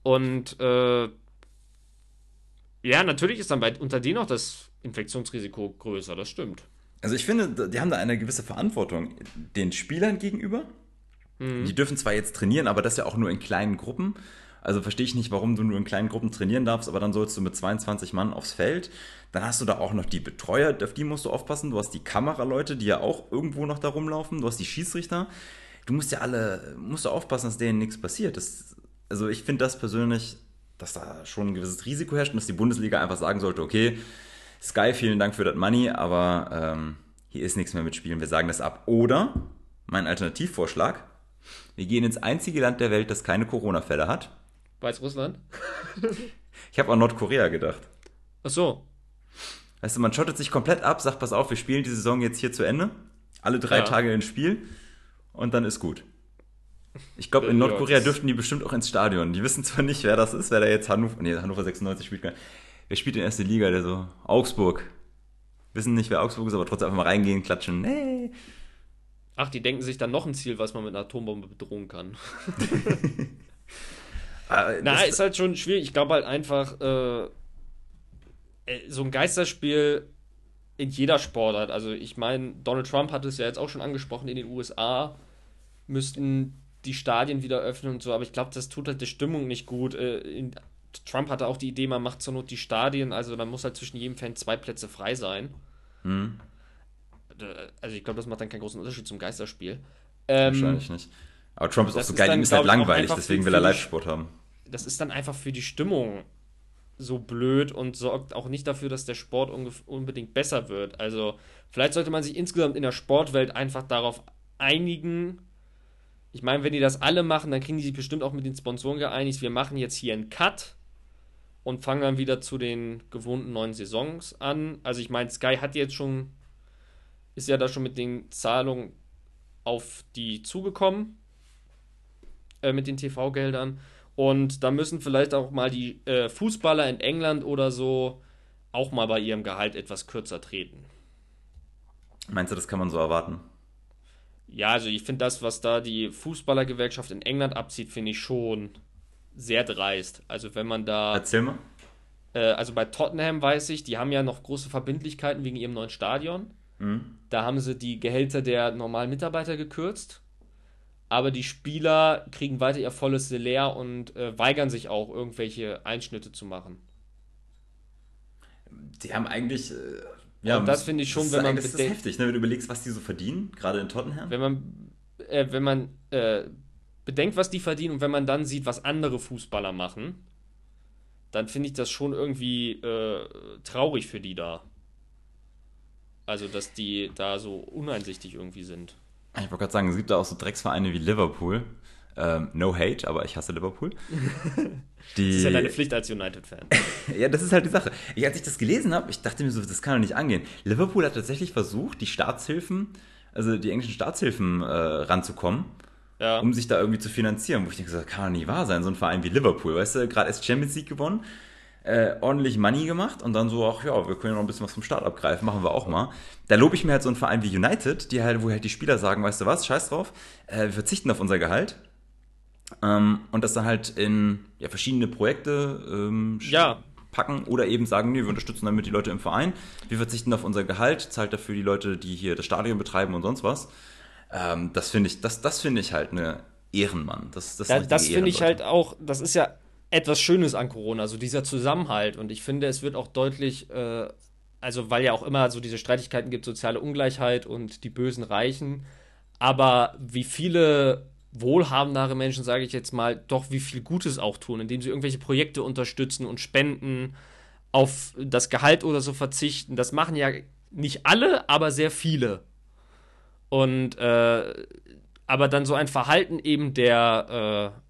Und äh, ja, natürlich ist dann bei, unter denen auch das Infektionsrisiko größer, das stimmt. Also ich finde, die haben da eine gewisse Verantwortung den Spielern gegenüber. Mhm. Die dürfen zwar jetzt trainieren, aber das ja auch nur in kleinen Gruppen. Also verstehe ich nicht, warum du nur in kleinen Gruppen trainieren darfst, aber dann sollst du mit 22 Mann aufs Feld. Dann hast du da auch noch die Betreuer, auf die musst du aufpassen. Du hast die Kameraleute, die ja auch irgendwo noch da rumlaufen. Du hast die Schießrichter du musst ja alle, musst du aufpassen, dass denen nichts passiert. Das, also ich finde das persönlich, dass da schon ein gewisses Risiko herrscht und dass die Bundesliga einfach sagen sollte, okay, Sky, vielen Dank für das Money, aber ähm, hier ist nichts mehr mit Spielen, wir sagen das ab. Oder, mein Alternativvorschlag, wir gehen ins einzige Land der Welt, das keine Corona-Fälle hat. Weißrussland? *laughs* ich habe an Nordkorea gedacht. Ach so. Weißt du, man schottet sich komplett ab, sagt, pass auf, wir spielen die Saison jetzt hier zu Ende. Alle drei ja. Tage ein Spiel und dann ist gut. Ich glaube, in Nordkorea dürften die bestimmt auch ins Stadion. Die wissen zwar nicht, wer das ist, wer da jetzt Hannover, nee, Hannover 96 spielt. Wer spielt in erste Liga? Der so, Augsburg. Wissen nicht, wer Augsburg ist, aber trotzdem einfach mal reingehen, klatschen. Nee. Ach, die denken sich dann noch ein Ziel, was man mit einer Atombombe bedrohen kann. *laughs* Ah, Na, ist halt schon schwierig. Ich glaube halt einfach, äh, äh, so ein Geisterspiel in jeder Sportart. Also ich meine, Donald Trump hat es ja jetzt auch schon angesprochen in den USA müssten die Stadien wieder öffnen und so, aber ich glaube, das tut halt der Stimmung nicht gut. Äh, in, Trump hatte auch die Idee, man macht zur Not die Stadien, also dann muss halt zwischen jedem Fan zwei Plätze frei sein. Hm. Also ich glaube, das macht dann keinen großen Unterschied zum Geisterspiel. Ähm, Wahrscheinlich nicht. Aber Trump ist auch so geil, ihm ist halt langweilig, deswegen will er Live-Sport haben. Das ist dann einfach für die Stimmung so blöd und sorgt auch nicht dafür, dass der Sport unbedingt besser wird. Also vielleicht sollte man sich insgesamt in der Sportwelt einfach darauf einigen, ich meine, wenn die das alle machen, dann kriegen die sich bestimmt auch mit den Sponsoren geeinigt. Wir machen jetzt hier einen Cut und fangen dann wieder zu den gewohnten neuen Saisons an. Also ich meine, Sky hat jetzt schon, ist ja da schon mit den Zahlungen auf die zugekommen, äh, mit den TV-Geldern. Und da müssen vielleicht auch mal die äh, Fußballer in England oder so auch mal bei ihrem Gehalt etwas kürzer treten. Meinst du, das kann man so erwarten? Ja, also ich finde das, was da die Fußballergewerkschaft in England abzieht, finde ich schon sehr dreist. Also wenn man da. Erzähl mal. Äh, also bei Tottenham weiß ich, die haben ja noch große Verbindlichkeiten wegen ihrem neuen Stadion. Mhm. Da haben sie die Gehälter der normalen Mitarbeiter gekürzt. Aber die Spieler kriegen weiter ihr volles Salär und äh, weigern sich auch, irgendwelche Einschnitte zu machen. Die haben eigentlich. Ja, und das finde ich schon, das wenn man. Das ist heftig, ne? wenn du überlegst, was die so verdienen, gerade in Tottenham. Wenn man, äh, wenn man äh, bedenkt, was die verdienen und wenn man dann sieht, was andere Fußballer machen, dann finde ich das schon irgendwie äh, traurig für die da. Also, dass die da so uneinsichtig irgendwie sind. Ich wollte gerade sagen, es gibt da auch so Drecksvereine wie Liverpool, ähm, no hate, aber ich hasse Liverpool. *laughs* Die, das ist ja deine Pflicht als United-Fan. *laughs* ja, das ist halt die Sache. Ich, als ich das gelesen habe, ich dachte mir so, das kann doch nicht angehen. Liverpool hat tatsächlich versucht, die Staatshilfen, also die englischen Staatshilfen äh, ranzukommen, ja. um sich da irgendwie zu finanzieren. Wo ich denke, das kann doch nicht wahr sein, so ein Verein wie Liverpool. Weißt du, gerade erst Champions League gewonnen, äh, ordentlich Money gemacht und dann so, ach ja, wir können ja noch ein bisschen was vom Staat abgreifen, machen wir auch mal. Da lobe ich mir halt so einen Verein wie United, die halt, wo halt die Spieler sagen, weißt du was, scheiß drauf, äh, wir verzichten auf unser Gehalt ähm, und das dann halt in ja, verschiedene Projekte ähm, ja. packen oder eben sagen, nee, wir unterstützen damit die Leute im Verein, wir verzichten auf unser Gehalt, zahlt dafür die Leute, die hier das Stadion betreiben und sonst was. Ähm, das finde ich, das, das finde ich halt eine Ehrenmann. Das, das, ja, das finde ich halt auch, das ist ja etwas Schönes an Corona, so dieser Zusammenhalt. Und ich finde, es wird auch deutlich, äh, also weil ja auch immer so diese Streitigkeiten gibt, soziale Ungleichheit und die bösen Reichen. Aber wie viele wohlhabendere Menschen, sage ich jetzt mal, doch wie viel Gutes auch tun, indem sie irgendwelche Projekte unterstützen und spenden, auf das Gehalt oder so verzichten. Das machen ja nicht alle, aber sehr viele. Und äh, aber dann so ein Verhalten eben der äh,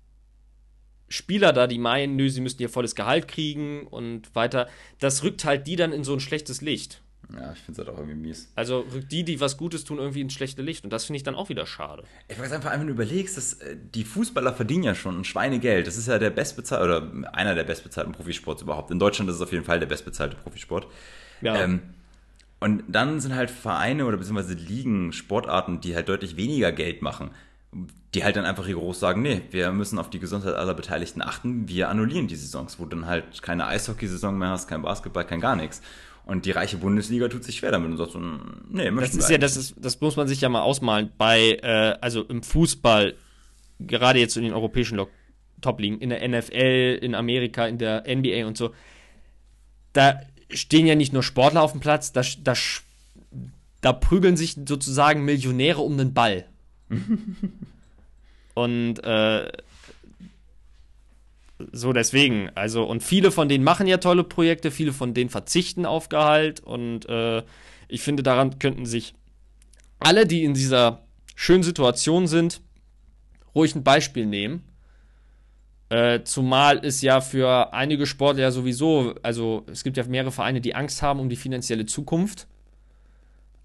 Spieler da, die meinen, nö, sie müssten ihr volles Gehalt kriegen und weiter, das rückt halt die dann in so ein schlechtes Licht. Ja, ich finde es halt auch irgendwie mies. Also rückt die, die was Gutes tun, irgendwie ins schlechte Licht. Und das finde ich dann auch wieder schade. Ich weiß einfach, wenn du überlegst, dass äh, die Fußballer verdienen ja schon ein Schweinegeld. Das ist ja der bestbezahlte, oder einer der bestbezahlten Profisports überhaupt. In Deutschland ist es auf jeden Fall der bestbezahlte Profisport. Ja. Ähm, und dann sind halt Vereine oder beziehungsweise Ligen, Sportarten, die halt deutlich weniger Geld machen die halt dann einfach rigoros sagen, nee, wir müssen auf die Gesundheit aller Beteiligten achten, wir annullieren die Saisons, wo dann halt keine Eishockeysaison mehr hast, kein Basketball, kein gar nichts. Und die reiche Bundesliga tut sich schwer damit und sagt so, nee, möchten Das ist ja, das ist, das muss man sich ja mal ausmalen. Bei, äh, also im Fußball, gerade jetzt in den europäischen Top-Ligen, in der NFL, in Amerika, in der NBA und so, da stehen ja nicht nur Sportler auf dem Platz, da, da, da prügeln sich sozusagen Millionäre um den Ball. *laughs* und äh, so deswegen, also und viele von denen machen ja tolle Projekte, viele von denen verzichten auf Gehalt und äh, ich finde, daran könnten sich alle, die in dieser schönen Situation sind, ruhig ein Beispiel nehmen. Äh, zumal es ja für einige Sportler ja sowieso, also es gibt ja mehrere Vereine, die Angst haben um die finanzielle Zukunft.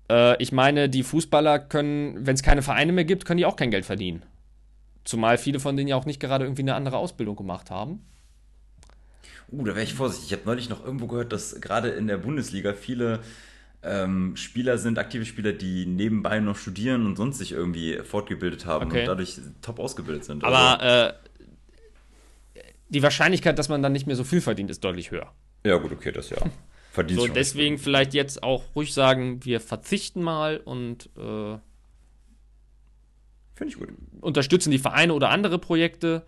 Äh, ich meine, die Fußballer können, wenn es keine Vereine mehr gibt, können die auch kein Geld verdienen. Zumal viele von denen ja auch nicht gerade irgendwie eine andere Ausbildung gemacht haben. Uh, da wäre ich vorsichtig. Ich habe neulich noch irgendwo gehört, dass gerade in der Bundesliga viele ähm, Spieler sind, aktive Spieler, die nebenbei noch studieren und sonst sich irgendwie fortgebildet haben okay. und dadurch top ausgebildet sind. Aber also, äh, die Wahrscheinlichkeit, dass man dann nicht mehr so viel verdient, ist deutlich höher. Ja, gut, okay, das ja. *laughs* Verdient so, deswegen vielleicht jetzt auch ruhig sagen, wir verzichten mal und äh, Finde ich gut. Unterstützen die Vereine oder andere Projekte.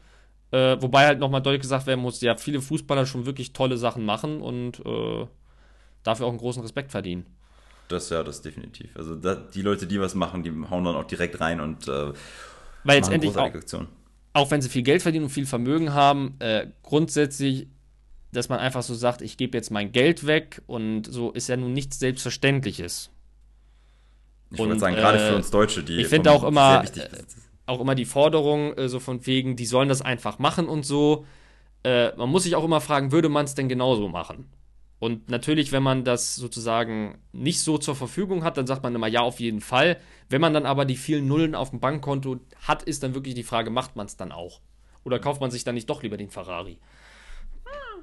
Äh, wobei halt nochmal deutlich gesagt werden muss, ja, viele Fußballer schon wirklich tolle Sachen machen und äh, dafür auch einen großen Respekt verdienen. Das ja, das definitiv. Also da, die Leute, die was machen, die hauen dann auch direkt rein und äh, weil letztendlich auch, auch wenn sie viel Geld verdienen und viel Vermögen haben, äh, grundsätzlich, dass man einfach so sagt, ich gebe jetzt mein Geld weg und so ist ja nun nichts Selbstverständliches. Ich wollte sagen, gerade für äh, uns Deutsche, die. Ich finde auch immer, äh, auch immer die Forderung, äh, so von wegen, die sollen das einfach machen und so. Äh, man muss sich auch immer fragen, würde man es denn genauso machen? Und natürlich, wenn man das sozusagen nicht so zur Verfügung hat, dann sagt man immer ja, auf jeden Fall. Wenn man dann aber die vielen Nullen auf dem Bankkonto hat, ist dann wirklich die Frage, macht man es dann auch? Oder kauft man sich dann nicht doch lieber den Ferrari?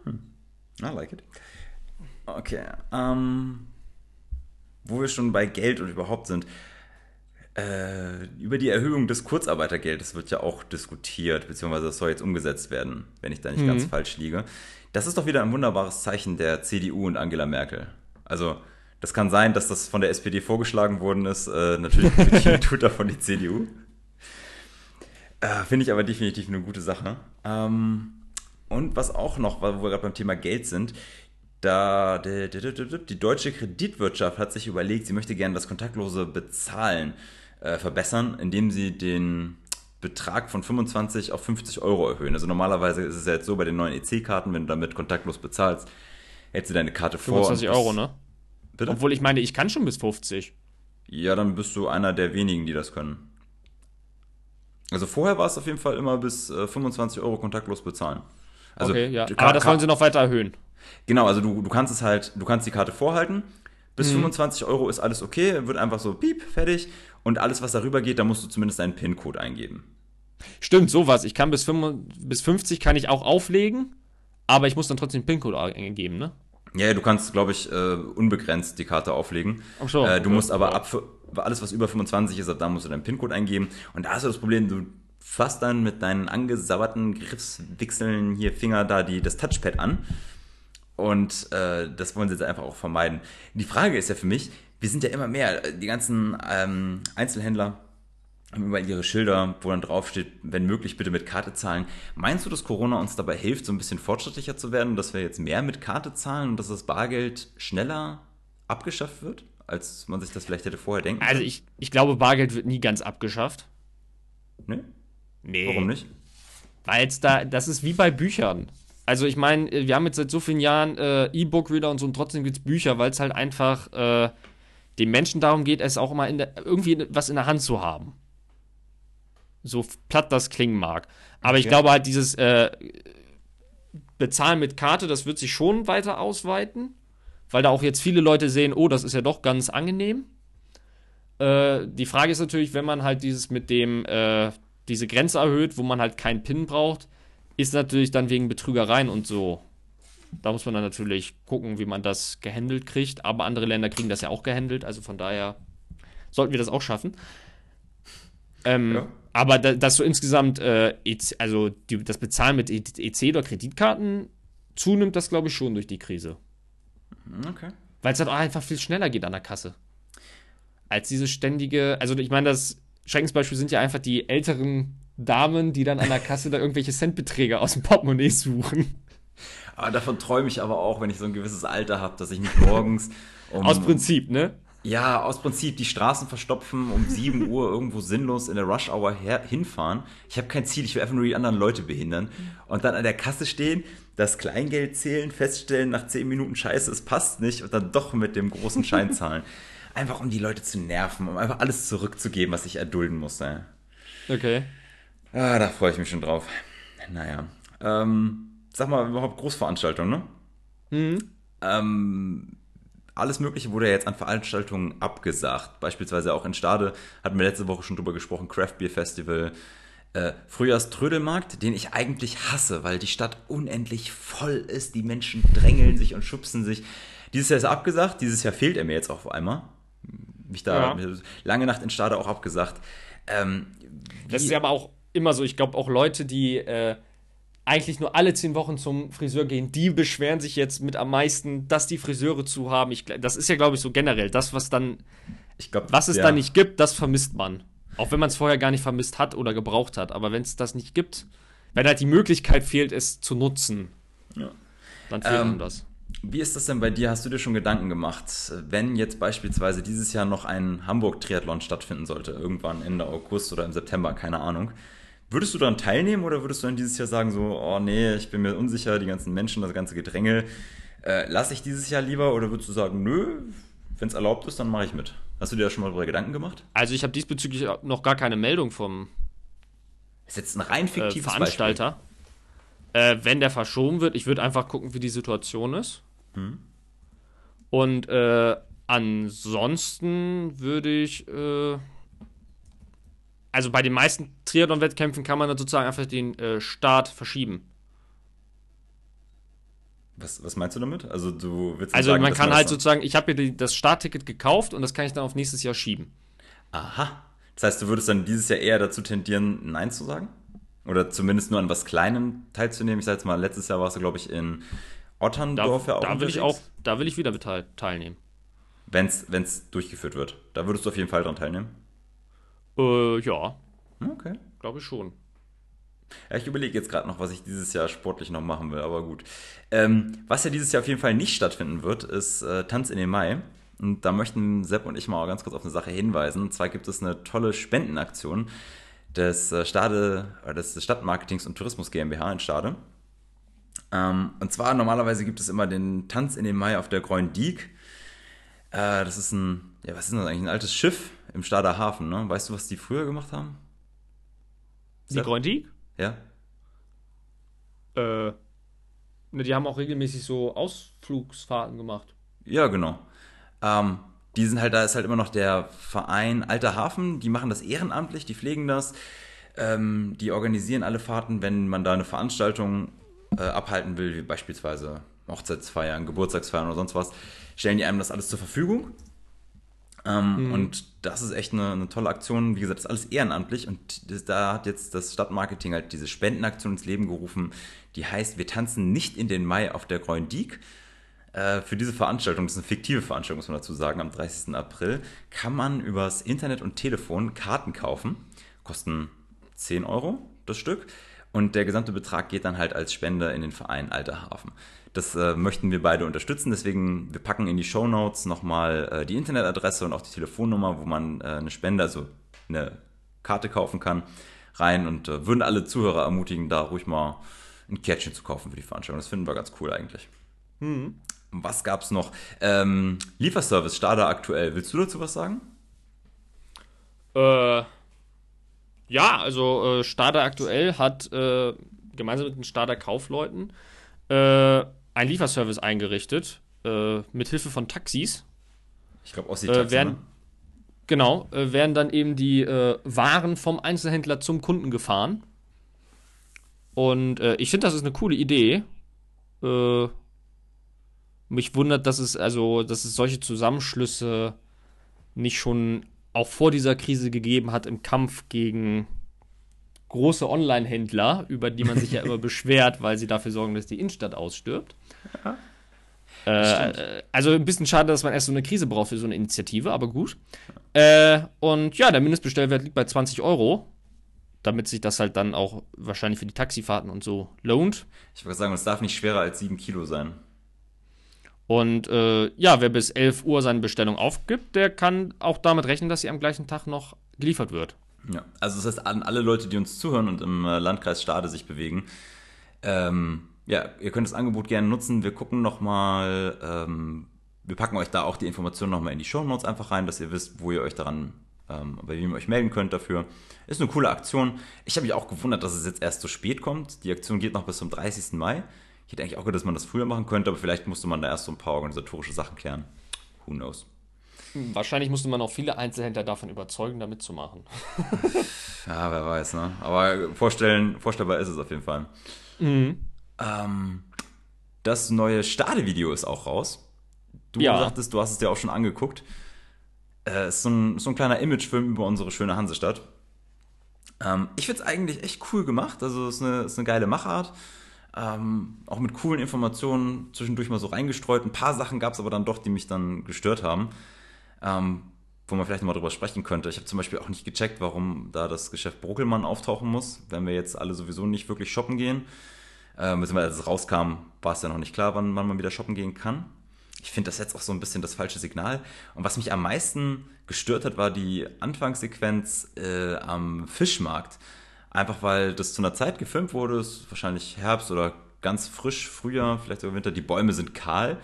Hm. I like it. Okay. Um, wo wir schon bei Geld und überhaupt sind, äh, über die Erhöhung des Kurzarbeitergeldes wird ja auch diskutiert, beziehungsweise das soll jetzt umgesetzt werden, wenn ich da nicht mhm. ganz falsch liege. Das ist doch wieder ein wunderbares Zeichen der CDU und Angela Merkel. Also, das kann sein, dass das von der SPD vorgeschlagen worden ist. Äh, natürlich *laughs* tut davon die CDU. Äh, Finde ich aber definitiv eine gute Sache. Ähm, und was auch noch, wo wir gerade beim Thema Geld sind, da die, deutsche Kreditwirtschaft hat sich überlegt, sie möchte gerne das kontaktlose Bezahlen äh, verbessern, indem sie den Betrag von 25 auf 50 Euro erhöhen. Also normalerweise ist es ja jetzt so bei den neuen EC-Karten, wenn du damit kontaktlos bezahlst, hältst du deine Karte 25 vor. 25 Euro, ne? Bitte? Obwohl ich meine, ich kann schon bis 50. Ja, dann bist du einer der wenigen, die das können. Also vorher war es auf jeden Fall immer bis äh, 25 Euro kontaktlos bezahlen. Also, okay, ja. Aber das wollen sie noch weiter erhöhen. Genau, also du, du kannst es halt, du kannst die Karte vorhalten. Bis mhm. 25 Euro ist alles okay, wird einfach so piep, fertig. Und alles, was darüber geht, da musst du zumindest einen PIN-Code eingeben. Stimmt, sowas. Ich kann bis, 5, bis 50 kann ich auch auflegen, aber ich muss dann trotzdem den PIN-Code eingeben, ne? Ja, du kannst, glaube ich, äh, unbegrenzt die Karte auflegen. Ach so. Äh, du okay. musst aber ab alles, was über 25 ist, ab da musst du deinen PIN-Code eingeben. Und da hast du das Problem, du fasst dann mit deinen angesauerten Griffswichseln hier Finger da die, das Touchpad an und äh, das wollen sie jetzt einfach auch vermeiden. Die Frage ist ja für mich, wir sind ja immer mehr, die ganzen ähm, Einzelhändler haben überall ihre Schilder, wo dann draufsteht, wenn möglich bitte mit Karte zahlen. Meinst du, dass Corona uns dabei hilft, so ein bisschen fortschrittlicher zu werden, dass wir jetzt mehr mit Karte zahlen und dass das Bargeld schneller abgeschafft wird, als man sich das vielleicht hätte vorher denken Also ich, ich glaube, Bargeld wird nie ganz abgeschafft. Ne? Nee. Warum nicht? Weil es da, das ist wie bei Büchern. Also ich meine, wir haben jetzt seit so vielen Jahren äh, E-Book-Reader und so und trotzdem gibt es Bücher, weil es halt einfach äh, den Menschen darum geht, es auch immer in der, irgendwie was in der Hand zu haben. So platt das klingen mag. Aber ich Okay. glaube halt, dieses äh, Bezahlen mit Karte, das wird sich schon weiter ausweiten, weil da auch jetzt viele Leute sehen, oh, das ist ja doch ganz angenehm. Äh, die Frage ist natürlich, wenn man halt dieses mit dem, äh, diese Grenze erhöht, wo man halt keinen PIN braucht, ist natürlich dann wegen Betrügereien und so. Da muss man dann natürlich gucken, wie man das gehandelt kriegt. Aber andere Länder kriegen das ja auch gehandelt. Also von daher sollten wir das auch schaffen. Ähm, Ja. Aber da, dass so insgesamt, äh, EC, also die, das Bezahlen mit EC oder Kreditkarten zunimmt, das glaube ich schon durch die Krise. Okay. Weil es halt auch einfach viel schneller geht an der Kasse. Als diese ständige, also ich meine, das Schreckensbeispiel sind ja einfach die älteren Damen, die dann an der Kasse da irgendwelche Centbeträge aus dem Portemonnaie suchen. Aber davon träume ich aber auch, wenn ich so ein gewisses Alter habe, dass ich nicht morgens *laughs* um, Aus Prinzip, ne? Ja, aus Prinzip die Straßen verstopfen, um 7 Uhr irgendwo sinnlos in der Rush-Hour her- hinfahren. Ich habe kein Ziel, ich will einfach nur die anderen Leute behindern. Und dann an der Kasse stehen, das Kleingeld zählen, feststellen, nach 10 Minuten Scheiße, es passt nicht und dann doch mit dem großen Schein *laughs* zahlen. Einfach um die Leute zu nerven, um einfach alles zurückzugeben, was ich erdulden muss. Ey. Okay. Ah, da freue ich mich schon drauf. Naja. Ähm, sag mal, überhaupt Großveranstaltungen, ne? Mhm. Ähm, alles Mögliche wurde ja jetzt an Veranstaltungen abgesagt. Beispielsweise auch in Stade hatten wir letzte Woche schon drüber gesprochen, Craft Beer Festival, äh, Frühjahrströdelmarkt, den ich eigentlich hasse, weil die Stadt unendlich voll ist, die Menschen drängeln sich und schubsen sich. Dieses Jahr ist er abgesagt, dieses Jahr fehlt er mir jetzt auch auf einmal. Mich da Ja. lange Nacht in Stade auch abgesagt. Ähm, Das ist ja aber auch immer so. Ich glaube, auch Leute, die äh, eigentlich nur alle zehn Wochen zum Friseur gehen, die beschweren sich jetzt mit am meisten, dass die Friseure zu haben. Ich, das ist ja, glaube ich, so generell. Das, was dann, ich glaub, was es ja. dann nicht gibt, das vermisst man. Auch wenn man es vorher gar nicht vermisst hat oder gebraucht hat. Aber wenn es das nicht gibt, wenn halt die Möglichkeit fehlt, es zu nutzen, Ja. dann fehlt Ähm, das. Wie ist das denn bei dir? Hast du dir schon Gedanken gemacht, wenn jetzt beispielsweise dieses Jahr noch ein Hamburg-Triathlon stattfinden sollte, irgendwann Ende August oder im September, keine Ahnung. Würdest du daran teilnehmen oder würdest du dann dieses Jahr sagen, so, oh nee, ich bin mir unsicher, die ganzen Menschen, das ganze Gedränge, äh, lasse ich dieses Jahr lieber oder würdest du sagen, nö, wenn es erlaubt ist, dann mache ich mit? Hast du dir da schon mal darüber Gedanken gemacht? Also ich habe diesbezüglich noch gar keine Meldung vom Das ist jetzt ein rein äh, fiktives Veranstalter. Äh, wenn der verschoben wird, ich würde einfach gucken, wie die Situation ist. Hm. Und äh, ansonsten würde ich, äh, also bei den meisten Triathlon-Wettkämpfen kann man dann sozusagen einfach den äh, Start verschieben. Was, was meinst du damit? Also du willst Also sagen, man kann halt sozusagen, ich habe mir das Startticket gekauft und das kann ich dann auf nächstes Jahr schieben. Aha. Das heißt, du würdest dann dieses Jahr eher dazu tendieren, Nein zu sagen? Oder zumindest nur an was Kleinem teilzunehmen? Ich sag jetzt mal, letztes Jahr warst du, glaube ich, in Da, Otterndorf ja auch da will ich auch, da will ich wieder teilnehmen. Wenn es durchgeführt wird. Da würdest du auf jeden Fall dran teilnehmen. Äh, ja, Okay. glaube ich schon. Ja, ich überlege jetzt gerade noch, was ich dieses Jahr sportlich noch machen will, aber gut. Ähm, was ja dieses Jahr auf jeden Fall nicht stattfinden wird, ist äh, Tanz in den Mai. Und da möchten Sepp und ich mal ganz kurz auf eine Sache hinweisen. Und zwar gibt es eine tolle Spendenaktion des, äh, Stade, äh, des des Stadtmarketings und Tourismus GmbH in Stade. Ähm, und zwar normalerweise gibt es immer den Tanz in den Mai auf der Groen Diek. Äh, das ist ein, ja, was ist das eigentlich? Ein altes Schiff im Stader Hafen, ne? Weißt du, was die früher gemacht haben? Die? Greundi? Ja? Äh, ne, die haben auch regelmäßig so Ausflugsfahrten gemacht. Ja, genau. Ähm, die sind halt, da ist halt immer noch der Verein Alter Hafen, die machen das ehrenamtlich, die pflegen das, ähm, die organisieren alle Fahrten, wenn man da eine Veranstaltung äh, abhalten will, wie beispielsweise Hochzeitsfeiern, Geburtstagsfeiern oder sonst was, stellen die einem das alles zur Verfügung. Ähm, Und das ist echt eine, eine tolle Aktion. Wie gesagt, das ist alles ehrenamtlich und das, da hat jetzt das Stadtmarketing halt diese Spendenaktion ins Leben gerufen, die heißt, wir tanzen nicht in den Mai auf der Groen Diek. äh, für diese Veranstaltung, das ist eine fiktive Veranstaltung, muss man dazu sagen, am 30. April, kann man übers Internet und Telefon Karten kaufen. Kosten 10 Euro das Stück. Und der gesamte Betrag geht dann halt als Spende in den Verein Alter Hafen. Das äh, möchten wir beide unterstützen, deswegen wir packen in die Show Notes nochmal äh, die Internetadresse und auch die Telefonnummer, wo man äh, eine Spende, also eine Karte kaufen kann, rein und äh, würden alle Zuhörer ermutigen, da ruhig mal ein Kärtchen zu kaufen für die Veranstaltung. Das finden wir ganz cool eigentlich. Mhm. Was gab's noch? Ähm, Lieferservice, Stada aktuell. Willst du dazu was sagen? Äh, ja, also äh, Stada aktuell hat äh, gemeinsam mit den Stada Kaufleuten äh, einen Lieferservice eingerichtet, äh, mit Hilfe von Taxis. Ich glaube, Ossi-Taxi, äh, werden, ne? Genau, äh, werden dann eben die äh, Waren vom Einzelhändler zum Kunden gefahren. Und äh, ich finde, das ist eine coole Idee. Äh, mich wundert, dass es also, dass es solche Zusammenschlüsse nicht schon auch vor dieser Krise gegeben hat im Kampf gegen große Online-Händler, über die man sich ja immer *laughs* beschwert, weil sie dafür sorgen, dass die Innenstadt ausstirbt. Ja. Äh, also ein bisschen schade, dass man erst so eine Krise braucht für so eine Initiative, aber gut. Äh, und ja, der Mindestbestellwert liegt bei 20 Euro, damit sich das halt dann auch wahrscheinlich für die Taxifahrten und so lohnt. Ich würde sagen, es darf nicht schwerer als 7 Kilo sein. Und äh, ja, wer bis 11 Uhr seine Bestellung aufgibt, der kann auch damit rechnen, dass sie am gleichen Tag noch geliefert wird. Ja, also das heißt, an alle Leute, die uns zuhören und im äh, Landkreis Stade sich bewegen, ähm, ja, ihr könnt das Angebot gerne nutzen. Wir gucken nochmal, ähm, wir packen euch da auch die Informationen nochmal in die Show Notes einfach rein, dass ihr wisst, wo ihr euch daran, ähm, bei wem ihr euch melden könnt dafür. Ist eine coole Aktion. Ich habe mich auch gewundert, dass es jetzt erst so spät kommt. Die Aktion geht noch bis zum 30. Mai. Ich hätte eigentlich auch gedacht, dass man das früher machen könnte, aber vielleicht musste man da erst so ein paar organisatorische Sachen klären. Who knows? Wahrscheinlich musste man auch viele Einzelhändler davon überzeugen, da mitzumachen. *laughs* ja, wer weiß, ne? Aber vorstellen, vorstellbar ist es auf jeden Fall. Mhm. Ähm, das neue Stade-Video ist auch raus. Du ja. sagtest, du hast es dir auch schon angeguckt. Äh, ist so ein, so ein kleiner Imagefilm über unsere schöne Hansestadt. Ähm, ich finde es eigentlich echt cool gemacht. Also, es ist eine, ist eine geile Machart. Ähm, auch mit coolen Informationen zwischendurch mal so reingestreut. Ein paar Sachen gab es aber dann doch, die mich dann gestört haben. Ähm, wo man vielleicht nochmal drüber sprechen könnte. Ich habe zum Beispiel auch nicht gecheckt, warum da das Geschäft Brockelmann auftauchen muss, wenn wir jetzt alle sowieso nicht wirklich shoppen gehen. Äh, als es rauskam, war es ja noch nicht klar, wann, wann man wieder shoppen gehen kann. Ich finde das jetzt auch so ein bisschen das falsche Signal. Und was mich am meisten gestört hat, war die Anfangssequenz äh, am Fischmarkt. Einfach weil das zu einer Zeit gefilmt wurde, ist wahrscheinlich Herbst oder ganz frisch, Frühjahr, vielleicht sogar Winter. Die Bäume sind kahl.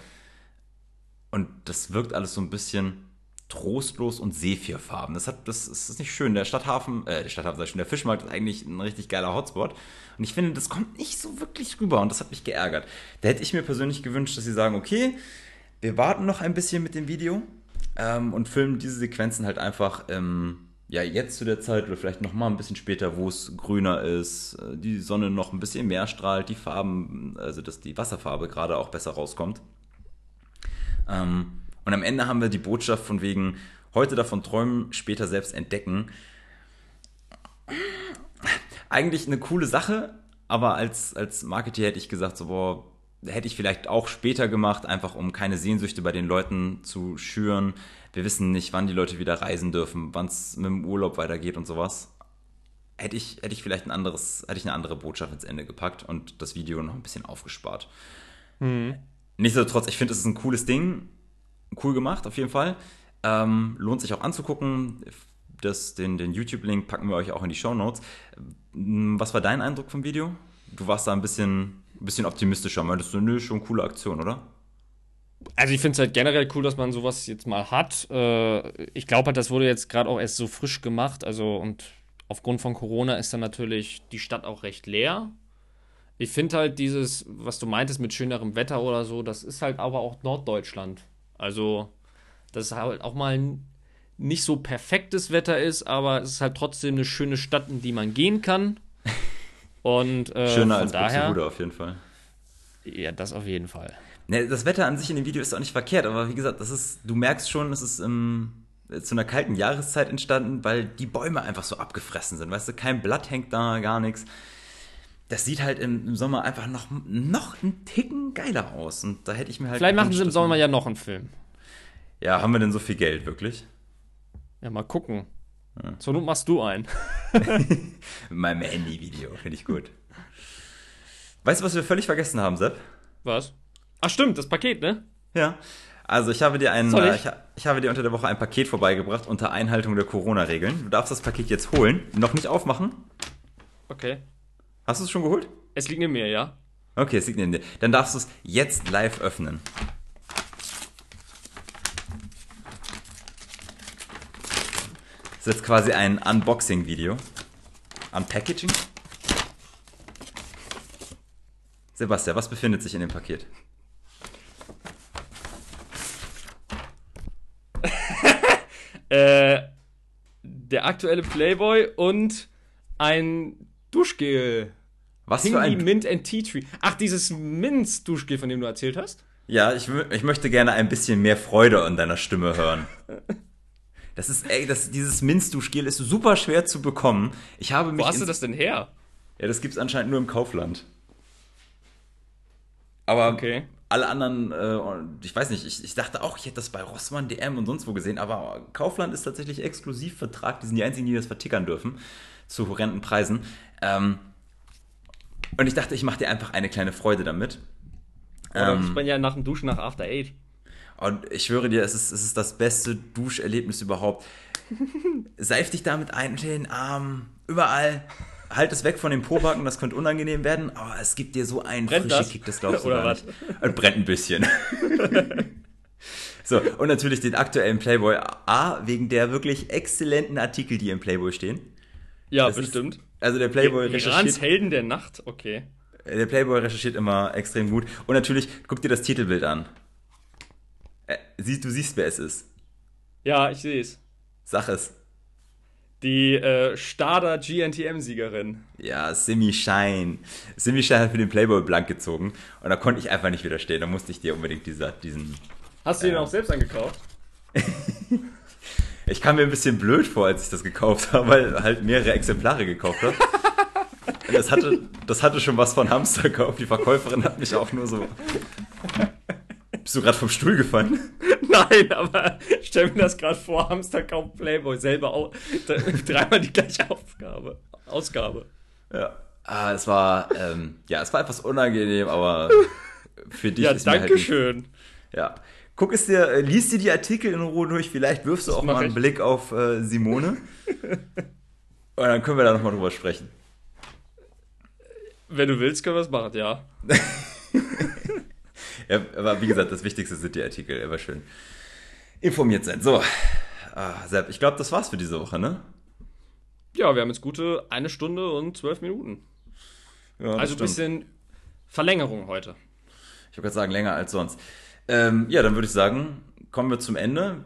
Und das wirkt alles so ein bisschen trostlos und sephirfarben. Das, hat, das, das ist nicht schön. Der Stadthafen, äh, der Stadthafen sei schon, der Fischmarkt ist eigentlich ein richtig geiler Hotspot. Und ich finde, das kommt nicht so wirklich rüber und das hat mich geärgert. Da hätte ich mir persönlich gewünscht, dass sie sagen, okay, wir warten noch ein bisschen mit dem Video ähm, und filmen diese Sequenzen halt einfach ähm, ja, jetzt zu der Zeit oder vielleicht noch mal ein bisschen später, wo es grüner ist, äh, die Sonne noch ein bisschen mehr strahlt, die Farben, also dass die Wasserfarbe gerade auch besser rauskommt. Ähm, und am Ende haben wir die Botschaft von wegen, heute davon träumen, später selbst entdecken. Eigentlich eine coole Sache, aber als, als Marketeer hätte ich gesagt, so, boah, hätte ich vielleicht auch später gemacht, einfach um keine Sehnsüchte bei den Leuten zu schüren. Wir wissen nicht, wann die Leute wieder reisen dürfen, wann es mit dem Urlaub weitergeht und sowas. Hätte ich, hätte ich vielleicht ein anderes, hätte ich eine andere Botschaft ins Ende gepackt und das Video noch ein bisschen aufgespart. Mhm. Nichtsdestotrotz, ich finde, es ist ein cooles Ding cool gemacht, auf jeden Fall. Ähm, lohnt sich auch anzugucken. Das, den, den YouTube-Link packen wir euch auch in die Show Notes. Hm, was war dein Eindruck vom Video? Du warst da ein bisschen, ein bisschen optimistischer. Meintest du, nö, schon coole Aktion, oder? Also ich finde es halt generell cool, dass man sowas jetzt mal hat. Äh, ich glaube halt, das wurde jetzt gerade auch erst so frisch gemacht. Also und aufgrund von Corona ist dann natürlich die Stadt auch recht leer. Ich finde halt dieses, was du meintest mit schönerem Wetter oder so, das ist halt aber auch Norddeutschland. Also, dass es halt auch mal nicht so perfektes Wetter ist, aber es ist halt trotzdem eine schöne Stadt, in die man gehen kann. Und äh, Schöner als daher, Buxtehude auf jeden Fall. Ja, das auf jeden Fall. Ne, das Wetter an sich in dem Video ist auch nicht verkehrt, aber wie gesagt, das ist, du merkst schon, es ist im, zu einer kalten Jahreszeit entstanden, weil die Bäume einfach so abgefressen sind. Weißt du, kein Blatt hängt da, gar nichts. das sieht halt im, im Sommer einfach noch, noch einen Ticken geiler aus. Und da hätte ich mir halt. Vielleicht machen sie im Sommer ja noch einen Film. Ja, haben wir denn so viel Geld, wirklich? Ja, mal gucken. Zur Not machst du ein. Mit *laughs* meinem Handy-Video, finde ich gut. Weißt du, was wir völlig vergessen haben, Sepp? Was? Ach stimmt, das Paket, ne? Ja. Also ich habe dir ein, ich? äh, ich, ha- ich habe dir unter der Woche ein Paket vorbeigebracht unter Einhaltung der Corona-Regeln. Du darfst das Paket jetzt holen, noch nicht aufmachen. Okay. Hast du es schon geholt? Es liegt neben mir, ja? Okay, es liegt neben dir. Dann darfst du es jetzt live öffnen. Das ist jetzt quasi ein Unboxing-Video. Unpackaging? Sebastian, was befindet sich in dem Paket? *laughs* Äh, der aktuelle Playboy und ein Duschgel. Was für Hingy ein... Mint and Tea Tree. Ach, dieses Minz-Duschgel, von dem du erzählt hast? Ja, ich, ich möchte gerne ein bisschen mehr Freude in deiner Stimme hören. *laughs* Das ist, ey, das, dieses Minzduschgel ist super schwer zu bekommen. Ich habe mich Wo hast du das denn her? Ja, das gibt's anscheinend nur im Kaufland. Aber Okay. alle anderen, äh, ich weiß nicht, ich, ich dachte auch, ich hätte das bei Rossmann, DM und sonst wo gesehen, aber Kaufland ist tatsächlich Exklusivvertrag, die sind die einzigen, die das vertickern dürfen, zu horrenden Preisen. Ähm, und ich dachte, ich mache dir einfach eine kleine Freude damit. Oder Ähm, ähm, man ja nach dem Duschen nach After Eight. Und ich schwöre dir, es ist, es ist das beste Duscherlebnis überhaupt. *laughs* Seif dich damit ein unter den Armen, überall. Halt es weg von den Pobacken, das könnte unangenehm werden, aber es gibt dir so einen Brennt frische das? Kick, das glaubst du Oder gar was? nicht. Und brennt ein bisschen. *laughs* so, und natürlich den aktuellen Playboy A, wegen der wirklich exzellenten Artikel, die im Playboy stehen. Ja, Das ist- bestimmt. Also der Playboy Irans recherchiert, Helden der Nacht, okay. der Playboy recherchiert immer extrem gut. Und natürlich, guck dir das Titelbild an. Äh, siehst, du siehst, wer es ist. Ja, ich sehe es. Sag es. Die äh, Stada GNTM-Siegerin. Ja, Simi Shine. Simi Shine hat für den Playboy blank gezogen und da konnte ich einfach nicht widerstehen. Da musste ich dir unbedingt dieser, diesen. Hast du den Ja. auch selbst angekauft? *laughs* Ich kam mir ein bisschen blöd vor, als ich das gekauft habe, weil halt mehrere Exemplare gekauft habe. *laughs* Das hatte, das hatte schon was von Hamsterkauf. Die Verkäuferin hat mich auch nur so. Bist du gerade vom Stuhl gefallen? *laughs* Nein, aber ich stell mir das gerade vor, Hamster kauft Playboy selber auch. *laughs* Dreimal die gleiche Aufgabe. Ausgabe. Ja. Ah, es war, ähm, ja, es war etwas unangenehm, aber für dich Ja, ist mir halt danke nicht, schön. Ja. Guck es dir, äh, liest dir die Artikel in Ruhe durch, vielleicht wirfst du auch mach mal einen ich. Blick auf äh, Simone. *laughs* Und dann können wir da nochmal drüber sprechen. Wenn du willst, können wir es machen, ja. Ja, aber wie gesagt, das Wichtigste sind die Artikel, immer schön informiert sein. So, ah, Sepp, ich glaube, das war's für diese Woche, ne? Ja, wir haben jetzt gute eine Stunde und zwölf Minuten. Ja, Also ein bisschen Verlängerung heute. Ich würde gerade sagen, länger als sonst. Ähm, ja, dann würde ich sagen, kommen wir zum Ende.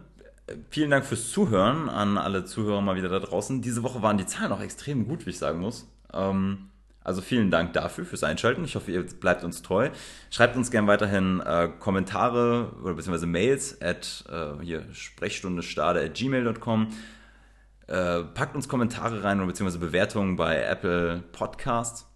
Vielen Dank fürs Zuhören an alle Zuhörer mal wieder da draußen. Diese Woche waren die Zahlen auch extrem gut, wie ich sagen muss. Ähm, also vielen Dank dafür, fürs Einschalten. Ich hoffe, ihr bleibt uns treu. Schreibt uns gerne weiterhin äh, Kommentare oder beziehungsweise Mails at äh, hier sprechstundestade at gmail.com. Äh, packt uns Kommentare rein oder beziehungsweise Bewertungen bei Apple Podcasts.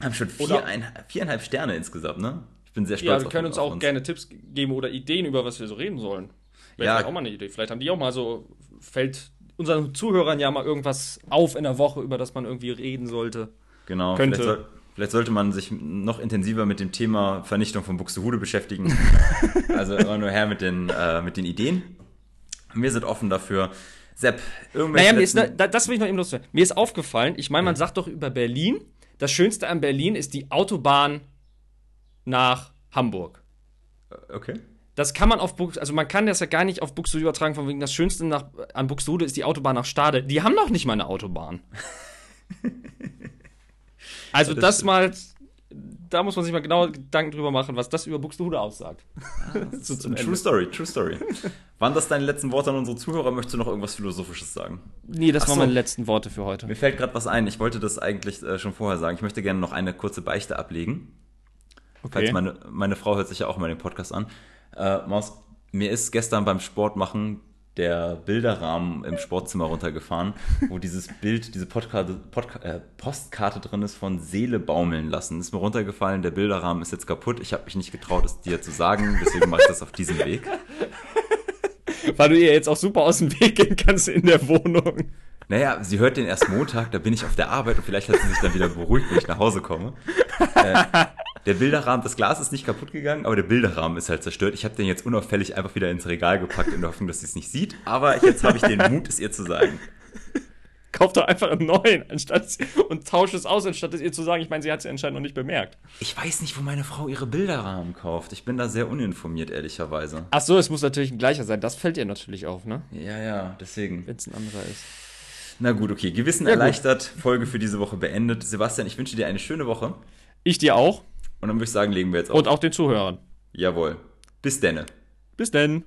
Haben schon vier, ein, viereinhalb Sterne insgesamt, ne? Ich bin sehr stolz Ja, wir können uns auch gerne Tipps geben oder Ideen, über was wir so reden sollen. Wäre Ja. auch mal eine Idee. Vielleicht haben die auch mal so, fällt unseren Zuhörern ja mal irgendwas auf in der Woche, über das man irgendwie reden sollte. Genau, Könnte. Vielleicht, soll, vielleicht sollte man sich noch intensiver mit dem Thema Vernichtung von Buxtehude beschäftigen. *laughs* also immer nur her mit den, äh, mit den Ideen. Wir sind offen dafür. Sepp, irgendwelche Naja, mir ist, da, das will ich noch eben loswerden. Mir ist aufgefallen, ich meine, man sagt doch über Berlin, das Schönste an Berlin ist die Autobahn nach Hamburg. Okay. Das kann man auf Bux, also man kann das ja gar nicht auf Buxtehude übertragen, von wegen das Schönste nach, an Buxtehude ist die Autobahn nach Stade. Die haben noch nicht mal eine Autobahn. *laughs* Also das das, mal, da muss man sich mal genau Gedanken drüber machen, was das über Buxtehude aussagt. *laughs* so zum True Ende. Story, true story. *laughs* Waren das deine letzten Worte an unsere Zuhörer? Möchtest du noch irgendwas Philosophisches sagen? Nee, das Ach waren so. meine letzten Worte für heute. Mir fällt gerade was ein. Ich wollte das eigentlich äh, schon vorher sagen. Ich möchte gerne noch eine kurze Beichte ablegen. Falls Okay. meine, meine Frau hört sich ja auch mal den Podcast an. Äh, Maus, mir ist gestern beim Sport machen der Bilderrahmen im Sportzimmer runtergefahren, wo dieses *laughs* Bild, diese Podkarte, Podka äh, Postkarte drin ist von Seele baumeln lassen. Ist mir runtergefallen, der Bilderrahmen ist jetzt kaputt. Ich habe mich nicht getraut, es dir zu sagen, deswegen mache ich das auf diesem Weg. *laughs* Weil du ihr jetzt auch super aus dem Weg gehen kannst in der Wohnung. Naja, sie hört den erst Montag, da bin ich auf der Arbeit und vielleicht hat sie sich dann wieder beruhigt, wenn ich nach Hause komme. Äh, der Bilderrahmen, das Glas ist nicht kaputt gegangen, aber der Bilderrahmen ist halt zerstört. Ich habe den jetzt unauffällig einfach wieder ins Regal gepackt, in der Hoffnung, dass sie es nicht sieht. Aber jetzt habe ich den Mut, es ihr zu sagen. Kauf doch einfach einen neuen anstatt, und tausch es aus, anstatt es ihr zu sagen. Ich meine, sie hat es ja anscheinend noch nicht bemerkt. Ich weiß nicht, wo meine Frau ihre Bilderrahmen kauft. Ich bin da sehr uninformiert, ehrlicherweise. Ach so, es muss natürlich ein gleicher sein. Das fällt ihr natürlich auf, ne? Ja, ja, deswegen. Wenn es ein anderer ist. Na gut, okay. Gewissen Ja, gut. erleichtert. Folge für diese Woche beendet. Sebastian, ich wünsche dir eine schöne Woche. Ich dir auch Und dann würde ich sagen, legen wir jetzt auf. und auch den Zuhörern. Jawohl. Bis denne. Bis denn.